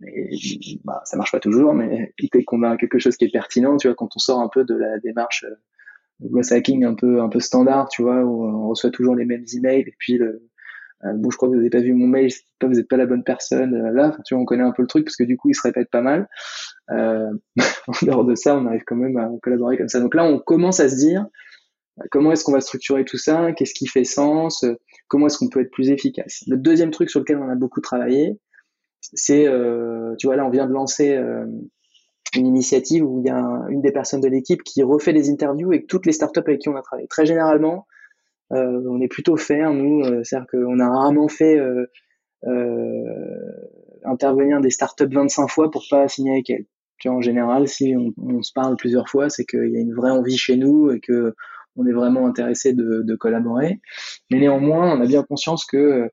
Mais bah, ça marche pas toujours, mais dès qu'on a quelque chose qui est pertinent, tu vois, quand on sort un peu de la démarche euh, de hacking un peu un peu standard, tu vois, où on reçoit toujours les mêmes emails et puis le, bon, je crois que vous n'avez pas vu mon mail, pas, vous n'êtes pas la bonne personne. là, tu vois, on connaît un peu le truc parce que du coup, il se répète pas mal. <laughs> en dehors de ça, on arrive quand même à collaborer comme ça. Donc là, on commence à se dire comment est-ce qu'on va structurer tout ça, qu'est-ce qui fait sens, comment est-ce qu'on peut être plus efficace? Le deuxième truc sur lequel on a beaucoup travaillé, c'est, euh, tu vois, là, on vient de lancer euh, une initiative où il y a une des personnes de l'équipe qui refait des interviews avec toutes les startups avec qui on a travaillé. Très généralement, euh, on est plutôt fair, nous, c'est-à-dire qu'on a rarement fait intervenir des startups 25 fois pour pas signer avec elles. Tu vois, en général, si on, on se parle plusieurs fois, c'est qu'il y a une vraie envie chez nous et que on est vraiment intéressé de, de collaborer. Mais néanmoins, on a bien conscience que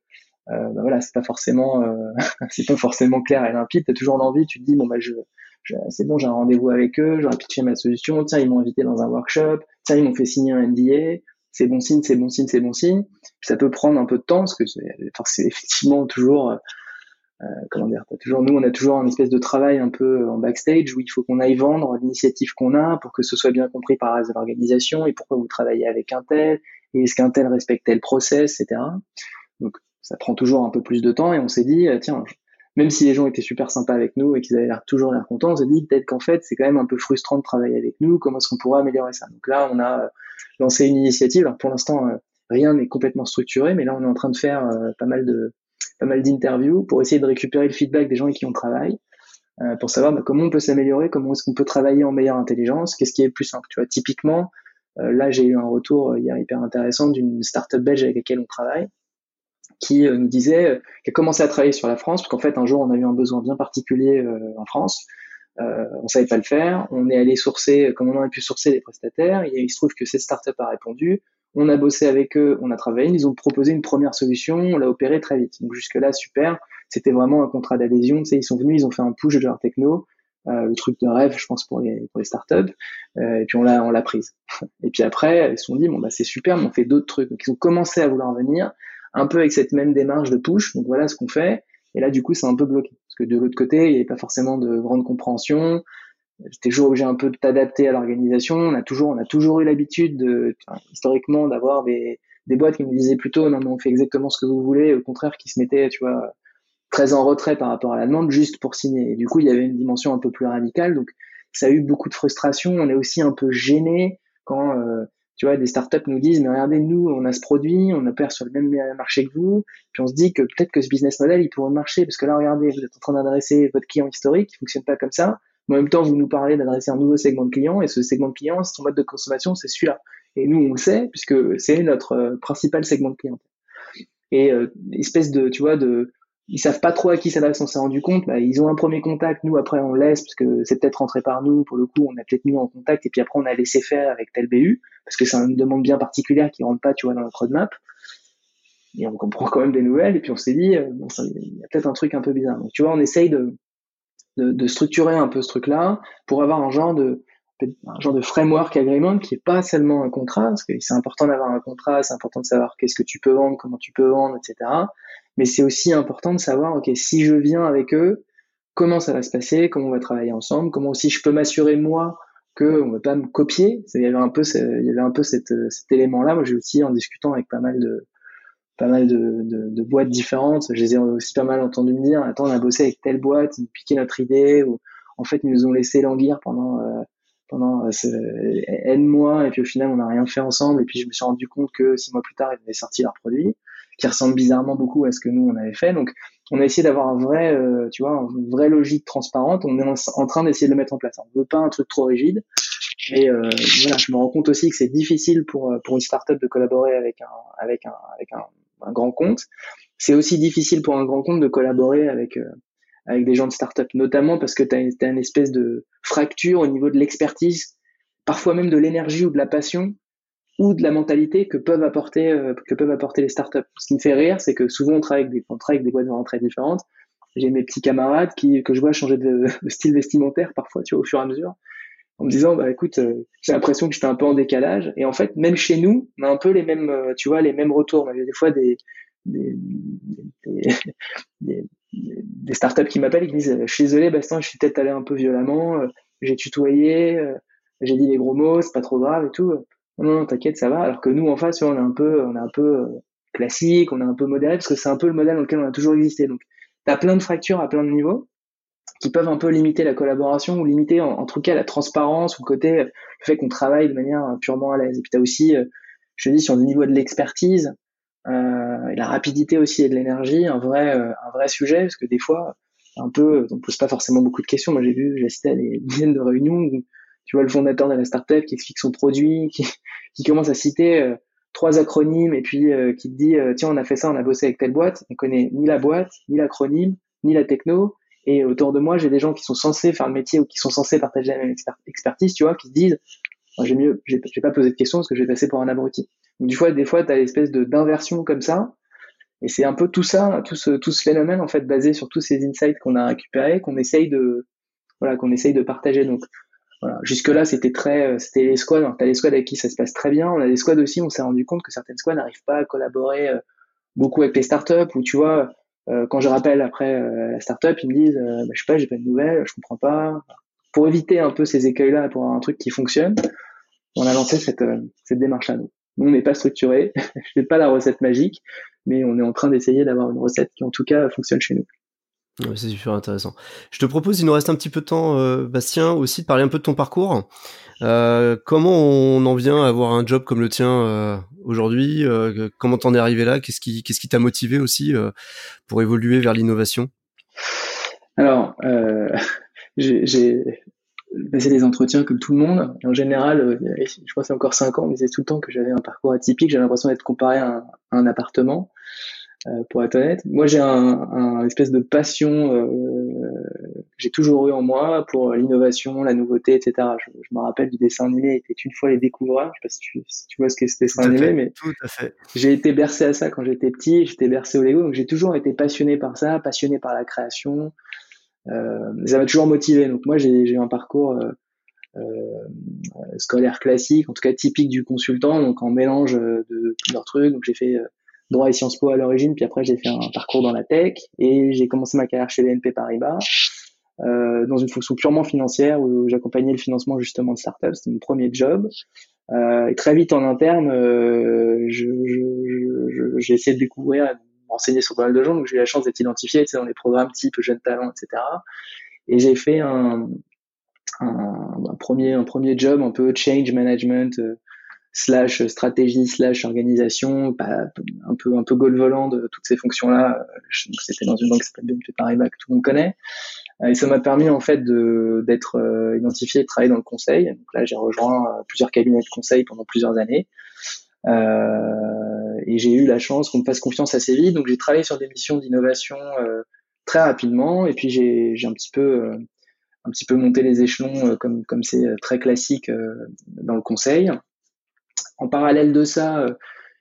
euh, bah voilà, c'est pas forcément, euh, <laughs> c'est pas forcément clair et limpide. T'as toujours l'envie, tu te dis bon bah je, c'est bon, j'ai un rendez-vous avec eux, j'aurais pitché ma solution. Tiens, ils m'ont invité dans un workshop. Tiens, ils m'ont fait signer un NDA. C'est bon signe, c'est bon signe, c'est bon signe. ça peut prendre un peu de temps parce que c'est effectivement toujours euh, euh, comment dire, as toujours, nous, on a toujours un espèce de travail un peu en backstage où il faut qu'on aille vendre l'initiative qu'on a pour que ce soit bien compris par l'organisation et pourquoi vous travaillez avec un tel et est-ce qu'un tel respecte tel process, etc. Donc, ça prend toujours un peu plus de temps et on s'est dit, euh, tiens, même si les gens étaient super sympas avec nous et qu'ils avaient l'air toujours l'air contents, on s'est dit peut-être qu'en fait, c'est quand même un peu frustrant de travailler avec nous, comment est-ce qu'on pourrait améliorer ça? Donc là, on a euh, lancé une initiative. Alors pour l'instant, rien n'est complètement structuré, mais là, on est en train de faire pas mal de pas mal d'interviews pour essayer de récupérer le feedback des gens avec qui on travaille, euh, pour savoir bah, comment on peut s'améliorer, comment est-ce qu'on peut travailler en meilleure intelligence, qu'est-ce qui est plus simple. Tu vois, typiquement, euh, là j'ai eu un retour euh, hier hyper intéressant d'une startup belge avec laquelle on travaille, qui nous disait, qui a commencé à travailler sur la France, parce qu'en fait un jour on a eu un besoin bien particulier en France. Euh, on savait pas le faire. On est allé sourcer, comme on aurait pu sourcer des prestataires. Et il se trouve que cette startup a répondu. On a bossé avec eux, on a travaillé, ils ont proposé une première solution, on l'a opéré très vite. Donc jusque-là, super. C'était vraiment un contrat d'adhésion. Tu sais, ils sont venus, ils ont fait un push de leur techno, euh, le truc de rêve, je pense, pour les, pour les startups. Euh, et puis on l'a, on l'a prise. <laughs> Et puis après, ils se sont dit, bon, bah, c'est super, mais on fait d'autres trucs. Donc ils ont commencé à vouloir venir, un peu avec cette même démarche de push. Donc voilà ce qu'on fait. Et là, du coup, c'est un peu bloqué. Parce que de l'autre côté, il n'y avait pas forcément de grande compréhension j'étais toujours obligé un peu de t'adapter à l'organisation. On a toujours, on a toujours eu l'habitude de, historiquement, d'avoir des, des boîtes qui nous disaient plutôt, non, mais on fait exactement ce que vous voulez, au contraire, qui se mettaient, tu vois, très en retrait par rapport à la demande, juste pour signer. Et du coup, il y avait une dimension un peu plus radicale. Donc, ça a eu beaucoup de frustration. On est aussi un peu gêné quand, euh, tu vois, des startups nous disent, mais regardez, nous, on a ce produit, on opère sur le même marché que vous, puis on se dit que peut-être que ce business model, il pourrait marcher, parce que là, regardez, vous êtes en train d'adresser votre client historique, qui fonctionne pas comme ça, en même temps, vous nous parlez d'adresser un nouveau segment de client, et ce segment de client, son mode de consommation, c'est celui-là. Et nous, on le sait, puisque c'est notre euh, principal segment de client. Et euh, espèce de, tu vois, de, ils savent pas trop à qui s'adresse, on s'est rendu compte. Bah, ils ont un premier contact, nous après on laisse parce que c'est peut-être rentré par nous. Pour le coup, on a peut-être mis en contact et puis après on a laissé faire avec tel BU parce que c'est une demande bien particulière qui rentre pas, tu vois, dans notre roadmap. Et on comprend quand même des nouvelles et puis on s'est dit, euh, il y a peut-être un truc un peu bizarre. Donc tu vois, on essaye de de, de, structurer un peu ce truc-là pour avoir un genre de un genre de framework agreement qui est pas seulement un contrat, parce que c'est important d'avoir un contrat, c'est important de savoir qu'est-ce que tu peux vendre, comment tu peux vendre, etc. Mais c'est aussi important de savoir, ok, si je viens avec eux, comment ça va se passer, comment on va travailler ensemble, comment aussi je peux m'assurer moi que on va pas me copier. Il y avait un peu, il y avait un peu cet élément-là. Moi, j'ai aussi en discutant avec pas mal de pas mal de, de, de, boîtes différentes. Je les ai aussi pas mal entendu me dire, attends, on a bossé avec telle boîte, ils nous piquaient notre idée, ou en fait, ils nous ont laissé languir pendant euh, pendant euh, N mois, et puis au final, on n'a rien fait ensemble. Et puis, je me suis rendu compte que six mois plus tard, ils avaient sorti leur produit, qui ressemble bizarrement beaucoup à ce que nous, on avait fait. Donc, on a essayé d'avoir un vrai, euh, tu vois, une vraie logique transparente. On est en, train d'essayer de le mettre en place. On veut pas un truc trop rigide. Mais euh, voilà, je me rends compte aussi que c'est difficile pour pour une startup de collaborer avec un avec un avec un un grand compte. C'est aussi difficile pour un grand compte de collaborer avec euh, avec des gens de start-up, notamment parce que tu as, une espèce de fracture au niveau de l'expertise, parfois même de l'énergie ou de la passion ou de la mentalité que peuvent apporter euh, que peuvent apporter les startups. Ce qui me fait rire, c'est que souvent on travaille avec des, on travaille avec des boîtes vraiment très différentes. J'ai mes petits camarades qui que je vois changer de, <laughs> de, style vestimentaire parfois, tu vois, au fur et à mesure, en me disant bah écoute, euh, j'ai l'impression que j'étais un peu en décalage. Et en fait, même chez nous, on a un peu les mêmes, euh, tu vois, les mêmes retours. On a des fois des des, des, des, startups qui m'appellent et qui disent je suis désolé Bastien, je suis peut-être allé un peu violemment, euh, j'ai tutoyé, j'ai dit des gros mots, c'est pas trop grave et tout. Non, non, t'inquiète, ça va. Alors que nous, en face, on est un peu, on est un peu, classique, on est un peu modéré parce que c'est un peu le modèle dans lequel on a toujours existé. Donc, tu as plein de fractures à plein de niveaux qui peuvent un peu limiter la collaboration ou limiter en, tout cas la transparence ou le côté le fait qu'on travaille de manière purement à l'aise. Et puis tu as aussi, je te dis, sur le niveau de l'expertise, euh, et la rapidité aussi et de l'énergie, un vrai, euh, un vrai sujet, parce que des fois, un peu, on pose pas forcément beaucoup de questions. Moi, j'ai vu, j'assistais à des <laughs> dizaines de réunions où tu vois le fondateur de la startup qui explique son produit, qui, <laughs> commence à citer euh, trois acronymes et puis qui te dit tiens on a fait ça, on a bossé avec telle boîte, on connaît ni la boîte, ni l'acronyme, ni la techno. Et autour de moi, j'ai des gens qui sont censés faire le métier ou qui sont censés partager la même expertise, tu vois, qui se disent j'ai mieux, j'ai pas posé de questions parce que je vais passer pour un abruti. Donc, du fois, des fois, tu as l'espèce de d'inversion comme ça. Et c'est un peu tout ça, tout ce, tout ce phénomène, en fait, basé sur tous ces insights qu'on a récupérés, qu'on essaye de, voilà, qu'on essaye de partager. Donc, voilà. Jusque-là, c'était très, c'était les squads. T'as les squads avec qui ça se passe très bien. On a des squads aussi, on s'est rendu compte que certaines squads n'arrivent pas à collaborer euh, beaucoup avec les startups ou tu vois, euh, quand je rappelle après euh, la startup, ils me disent, bah, je sais pas, j'ai pas de nouvelles, je comprends pas. Pour éviter un peu ces écueils-là, pour avoir un truc qui fonctionne, on a lancé cette, cette démarche-là. Nous, on n'est pas structuré, <laughs> je n'ai pas la recette magique, mais on est en train d'essayer d'avoir une recette qui, en tout cas, fonctionne chez nous. c'est super intéressant. Je te propose, il nous reste un petit peu de temps, euh, Bastien, aussi de parler un peu de ton parcours. Euh, comment on en vient à avoir un job comme le tien euh, aujourd'hui Comment t'en es arrivé là? Qu'est-ce qui qu'est-ce qui t'a motivé aussi pour évoluer vers l'innovation? Alors, <laughs> j'ai passer des entretiens comme tout le monde. en général, euh, je crois que c'est encore cinq ans, on me disait tout le temps que j'avais un parcours atypique. J'avais l'impression d'être comparé à un, appartement, euh, pour être honnête. Moi, j'ai un, un, espèce de passion euh, que j'ai toujours eu en moi pour l'innovation, la nouveauté, etc. Je, me rappelle du dessin animé était une fois les découvreurs. Je sais pas si tu, si tu vois ce qu'est ce dessin animé, mais j'ai été bercé à ça quand j'étais petit. J'étais bercé au Lego, donc j'ai toujours été passionné par ça, passionné par la création. Euh, ça m'a toujours motivé. Donc moi, j'ai eu un parcours euh, euh, scolaire classique, en tout cas typique du consultant, donc en mélange de plusieurs trucs. Donc j'ai fait droit et Sciences Po à l'origine, puis après j'ai fait un parcours dans la tech et j'ai commencé ma carrière chez BNP Paribas euh, dans une fonction purement financière où j'accompagnais le financement justement de startups. C'était mon premier job. Euh, et très vite en interne, euh, j'ai essayé de découvrir renseigné sur pas mal de gens, donc j'ai eu la chance d'être identifié dans les programmes type Jeunes Talents, etc. Et j'ai fait un, premier, un premier job un peu change management euh, slash stratégie slash organisation, un peu un peu goal volant de toutes ces fonctions-là. C'était dans une banque qui s'appelle BNP Paribas que tout le monde connaît. Et ça m'a permis en fait d'être euh, identifié et de travailler dans le conseil. Donc là, j'ai rejoint euh, plusieurs cabinets de conseil pendant plusieurs années. Euh, et j'ai eu la chance qu'on me fasse confiance assez vite. Donc j'ai travaillé sur des missions d'innovation euh, très rapidement. Et puis j'ai un petit peu euh, un petit peu monté les échelons comme comme c'est très classique dans le conseil. En parallèle de ça,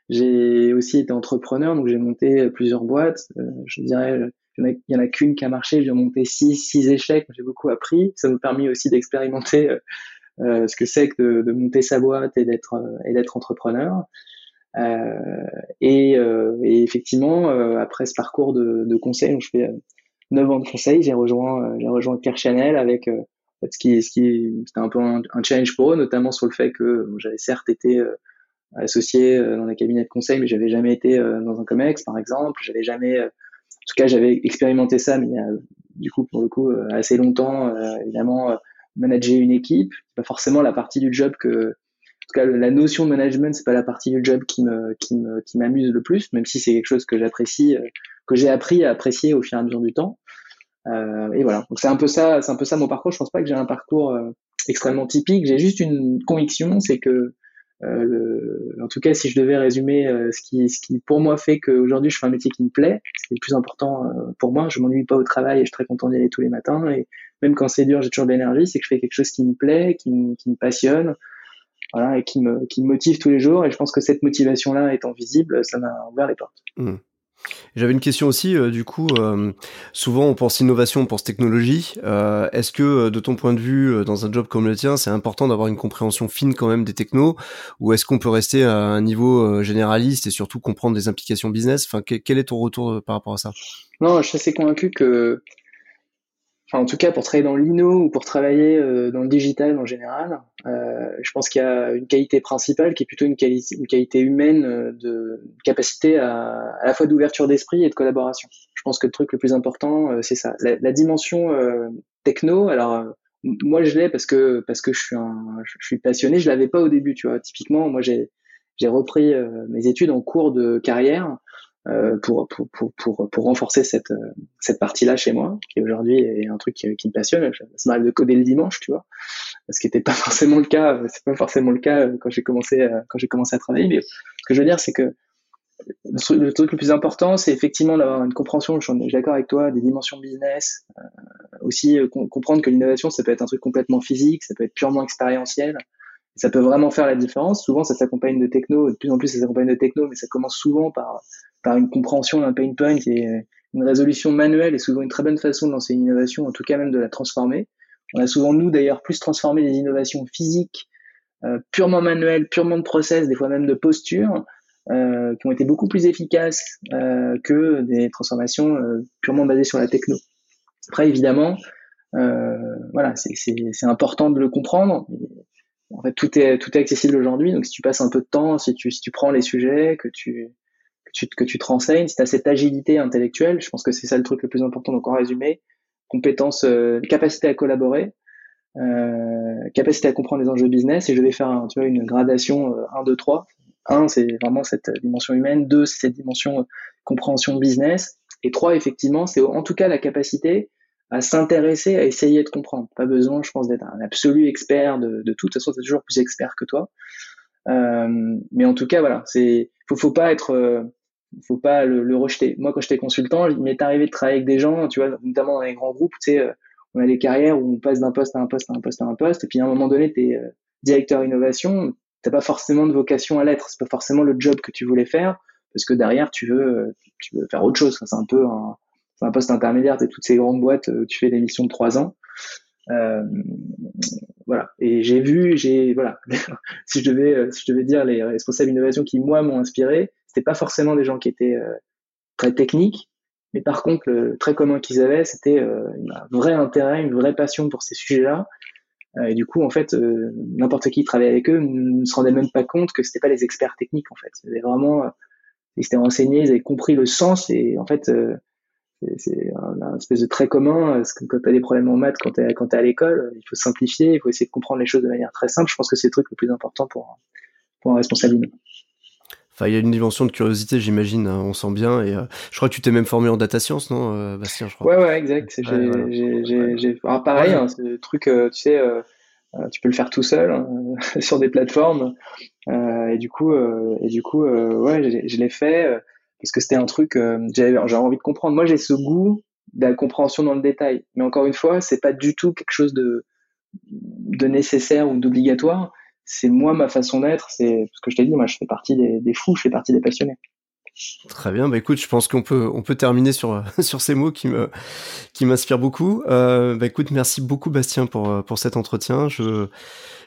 j'ai aussi été entrepreneur, donc j'ai monté plusieurs boîtes. je dirais, il y en a, qu'une qui a marché. J'ai monté six, six échecs. J'ai beaucoup appris. Ça m'a permis aussi d'expérimenter euh, ce que c'est que de, monter sa boîte et d'être euh, et d'être entrepreneur. Euh, et, et, effectivement, après ce parcours de, de conseil, donc je fais 9 ans de conseil, j'ai rejoint j'ai rejoint Pierre Chanel avec ce qui ce qui c'était un peu un, challenge pour eux, notamment sur le fait que j'avais certes été associé dans des cabinets de conseil, mais j'avais jamais été dans un comex, par exemple. J'avais jamais, en tout cas, j'avais expérimenté ça, mais il du coup, pour le coup, assez longtemps, évidemment, manager une équipe. Pas forcément la partie du job que, cas, la notion de management, c'est pas la partie du job qui me, qui me, qui m'amuse le plus, même si c'est quelque chose que j'apprécie, euh, que j'ai appris à apprécier au fur et à mesure du temps. Euh, et voilà. Donc c'est un peu ça, c'est un peu ça mon parcours. Je pense pas que j'ai un parcours euh, extrêmement typique. J'ai juste une conviction, c'est que en tout cas, si je devais résumer ce, qui, ce qui pour moi fait qu'aujourd'hui je fais un métier qui me plaît, c'est le plus important pour moi. Je m'ennuie pas au travail et je suis très content d'y aller tous les matins. Et même quand c'est dur, j'ai toujours de l'énergie. C'est que je fais quelque chose qui me plaît, qui me passionne, voilà, et qui me, qui me motive tous les jours. Et je pense que cette motivation-là étant visible, ça m'a ouvert les portes. Mmh. J'avais une question aussi, euh, du coup, euh, souvent on pense innovation, on pense technologie. Euh, est-ce que de ton point de vue, dans un job comme le tien, c'est important d'avoir une compréhension fine quand même des technos, ou est-ce qu'on peut rester à un niveau généraliste et surtout comprendre des implications business? Enfin, quel est ton retour par rapport à ça? Non, je suis assez convaincu que enfin en tout cas pour travailler dans l'INO ou pour travailler euh, dans le digital en général, euh, je pense qu'il y a une qualité principale qui est plutôt une, qualité, humaine euh, de capacité à, à la fois d'ouverture d'esprit et de collaboration. Je pense que le truc le plus important, euh, c'est ça. La, la dimension techno, alors moi je l'ai parce que parce que je suis un je suis passionné, je l'avais pas au début, tu vois. Typiquement, moi j'ai j'ai repris mes études en cours de carrière euh, pour, pour, pour, pour, pour renforcer cette, euh, cette partie-là chez moi, qui aujourd'hui est un truc qui, me passionne. Ça m'arrive de coder le dimanche, tu vois, ce qui n'était pas <laughs> forcément le cas. C'est pas forcément le cas quand j'ai commencé quand j'ai commencé à travailler. Mais ce que je veux dire, c'est que le truc le plus important, c'est effectivement d'avoir une compréhension. Je suis d'accord avec toi des dimensions business. Euh, aussi comprendre que l'innovation, ça peut être un truc complètement physique, ça peut être purement expérientiel. Ça peut vraiment faire la différence. Souvent, ça s'accompagne de techno. De plus en plus, ça s'accompagne de techno, mais ça commence souvent par par une compréhension d'un pain point et une résolution manuelle est souvent une très bonne façon de lancer une innovation, en tout cas même de la transformer. On a souvent, nous d'ailleurs, plus transformé des innovations physiques, euh, purement manuelles, purement de process, des fois même de posture, euh, qui ont été beaucoup plus efficaces euh, que des transformations euh, purement basées sur la techno. Après, évidemment, euh, voilà, c'est important de le comprendre. En fait, tout est, tout est accessible aujourd'hui, donc si tu passes un peu de temps, si tu, si tu prends les sujets, que tu, que tu te renseignes, si tu as cette agilité intellectuelle, je pense que c'est ça le truc le plus important. Donc en résumé, compétence, euh, capacité à collaborer, euh, capacité à comprendre les enjeux business, et je vais faire tu vois, une gradation 1, 2, 3. 1, c'est vraiment cette dimension humaine, 2, c'est cette dimension euh, compréhension business, et 3, effectivement, c'est en tout cas la capacité à s'intéresser, à essayer de comprendre. Pas besoin, je pense, d'être un absolu expert de, de tout. De toute façon, tu toujours plus expert que toi. Euh, mais en tout cas, voilà, c'est faut, faut pas être euh, faut pas le, rejeter. Moi, quand j'étais consultant, il m'est arrivé de travailler avec des gens, tu vois, notamment dans les grands groupes, tu sais, euh, on a des carrières où on passe d'un poste à un poste à un poste à un poste, et puis à un moment donné, tu es euh, directeur innovation, t'as pas forcément de vocation à l'être, c'est pas forcément le job que tu voulais faire, parce que derrière, tu veux, tu veux faire autre chose. C'est un peu un, un poste intermédiaire, tu toutes ces grandes boîtes, tu fais des missions de trois ans. Euh, voilà. Et j'ai vu, j'ai voilà, <laughs> si je devais, si je devais dire les responsables innovation qui moi m'ont inspiré, c'était pas forcément des gens qui étaient euh, très techniques, mais par contre, le très commun qu'ils avaient, c'était euh, un vrai intérêt, une vraie passion pour ces sujets-là. Euh, et du coup, en fait, n'importe qui travaillait avec eux ne se rendait même pas compte que c'était pas les experts techniques, en fait. Ils vraiment, ils s'étaient renseignés, ils avaient compris le sens, et en fait, c'est un, espèce de très commun. Parce que quand tu as des problèmes en maths, quand tu es, quand es à l'école, il faut simplifier, il faut essayer de comprendre les choses de manière très simple. Je pense que c'est le truc le plus important pour, pour un responsable Enfin, il y a une dimension de curiosité, j'imagine, hein, on sent bien. Et euh, je crois que tu t'es même formé en data science, non, euh, Bastien, je crois? Ouais, ouais, exact. J'ai, Alors, pareil, hein, c'est le truc, euh, tu sais, tu peux le faire tout seul hein, <laughs> sur des plateformes. et du coup, et du coup, ouais, je l'ai fait parce que c'était un truc, j'avais, j'avais envie de comprendre. Moi, j'ai ce goût de la compréhension dans le détail. Mais encore une fois, c'est pas du tout quelque chose de, nécessaire ou d'obligatoire c'est moi ma façon d'être, c'est ce que je t'ai dit, moi je fais partie des, fous, je fais partie des passionnés. Très bien, bah écoute, je pense qu'on peut on peut terminer sur <laughs> sur ces mots qui me qui m'inspirent beaucoup. Euh, bah écoute, merci beaucoup Bastien pour pour cet entretien. Je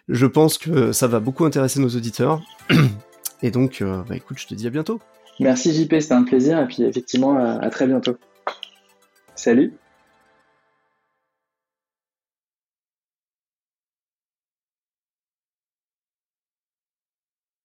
je pense que ça va beaucoup intéresser nos auditeurs. <clears throat> Et donc, euh, bah écoute, je te dis à bientôt. Merci JP, c'était un plaisir et puis effectivement à très bientôt. Salut.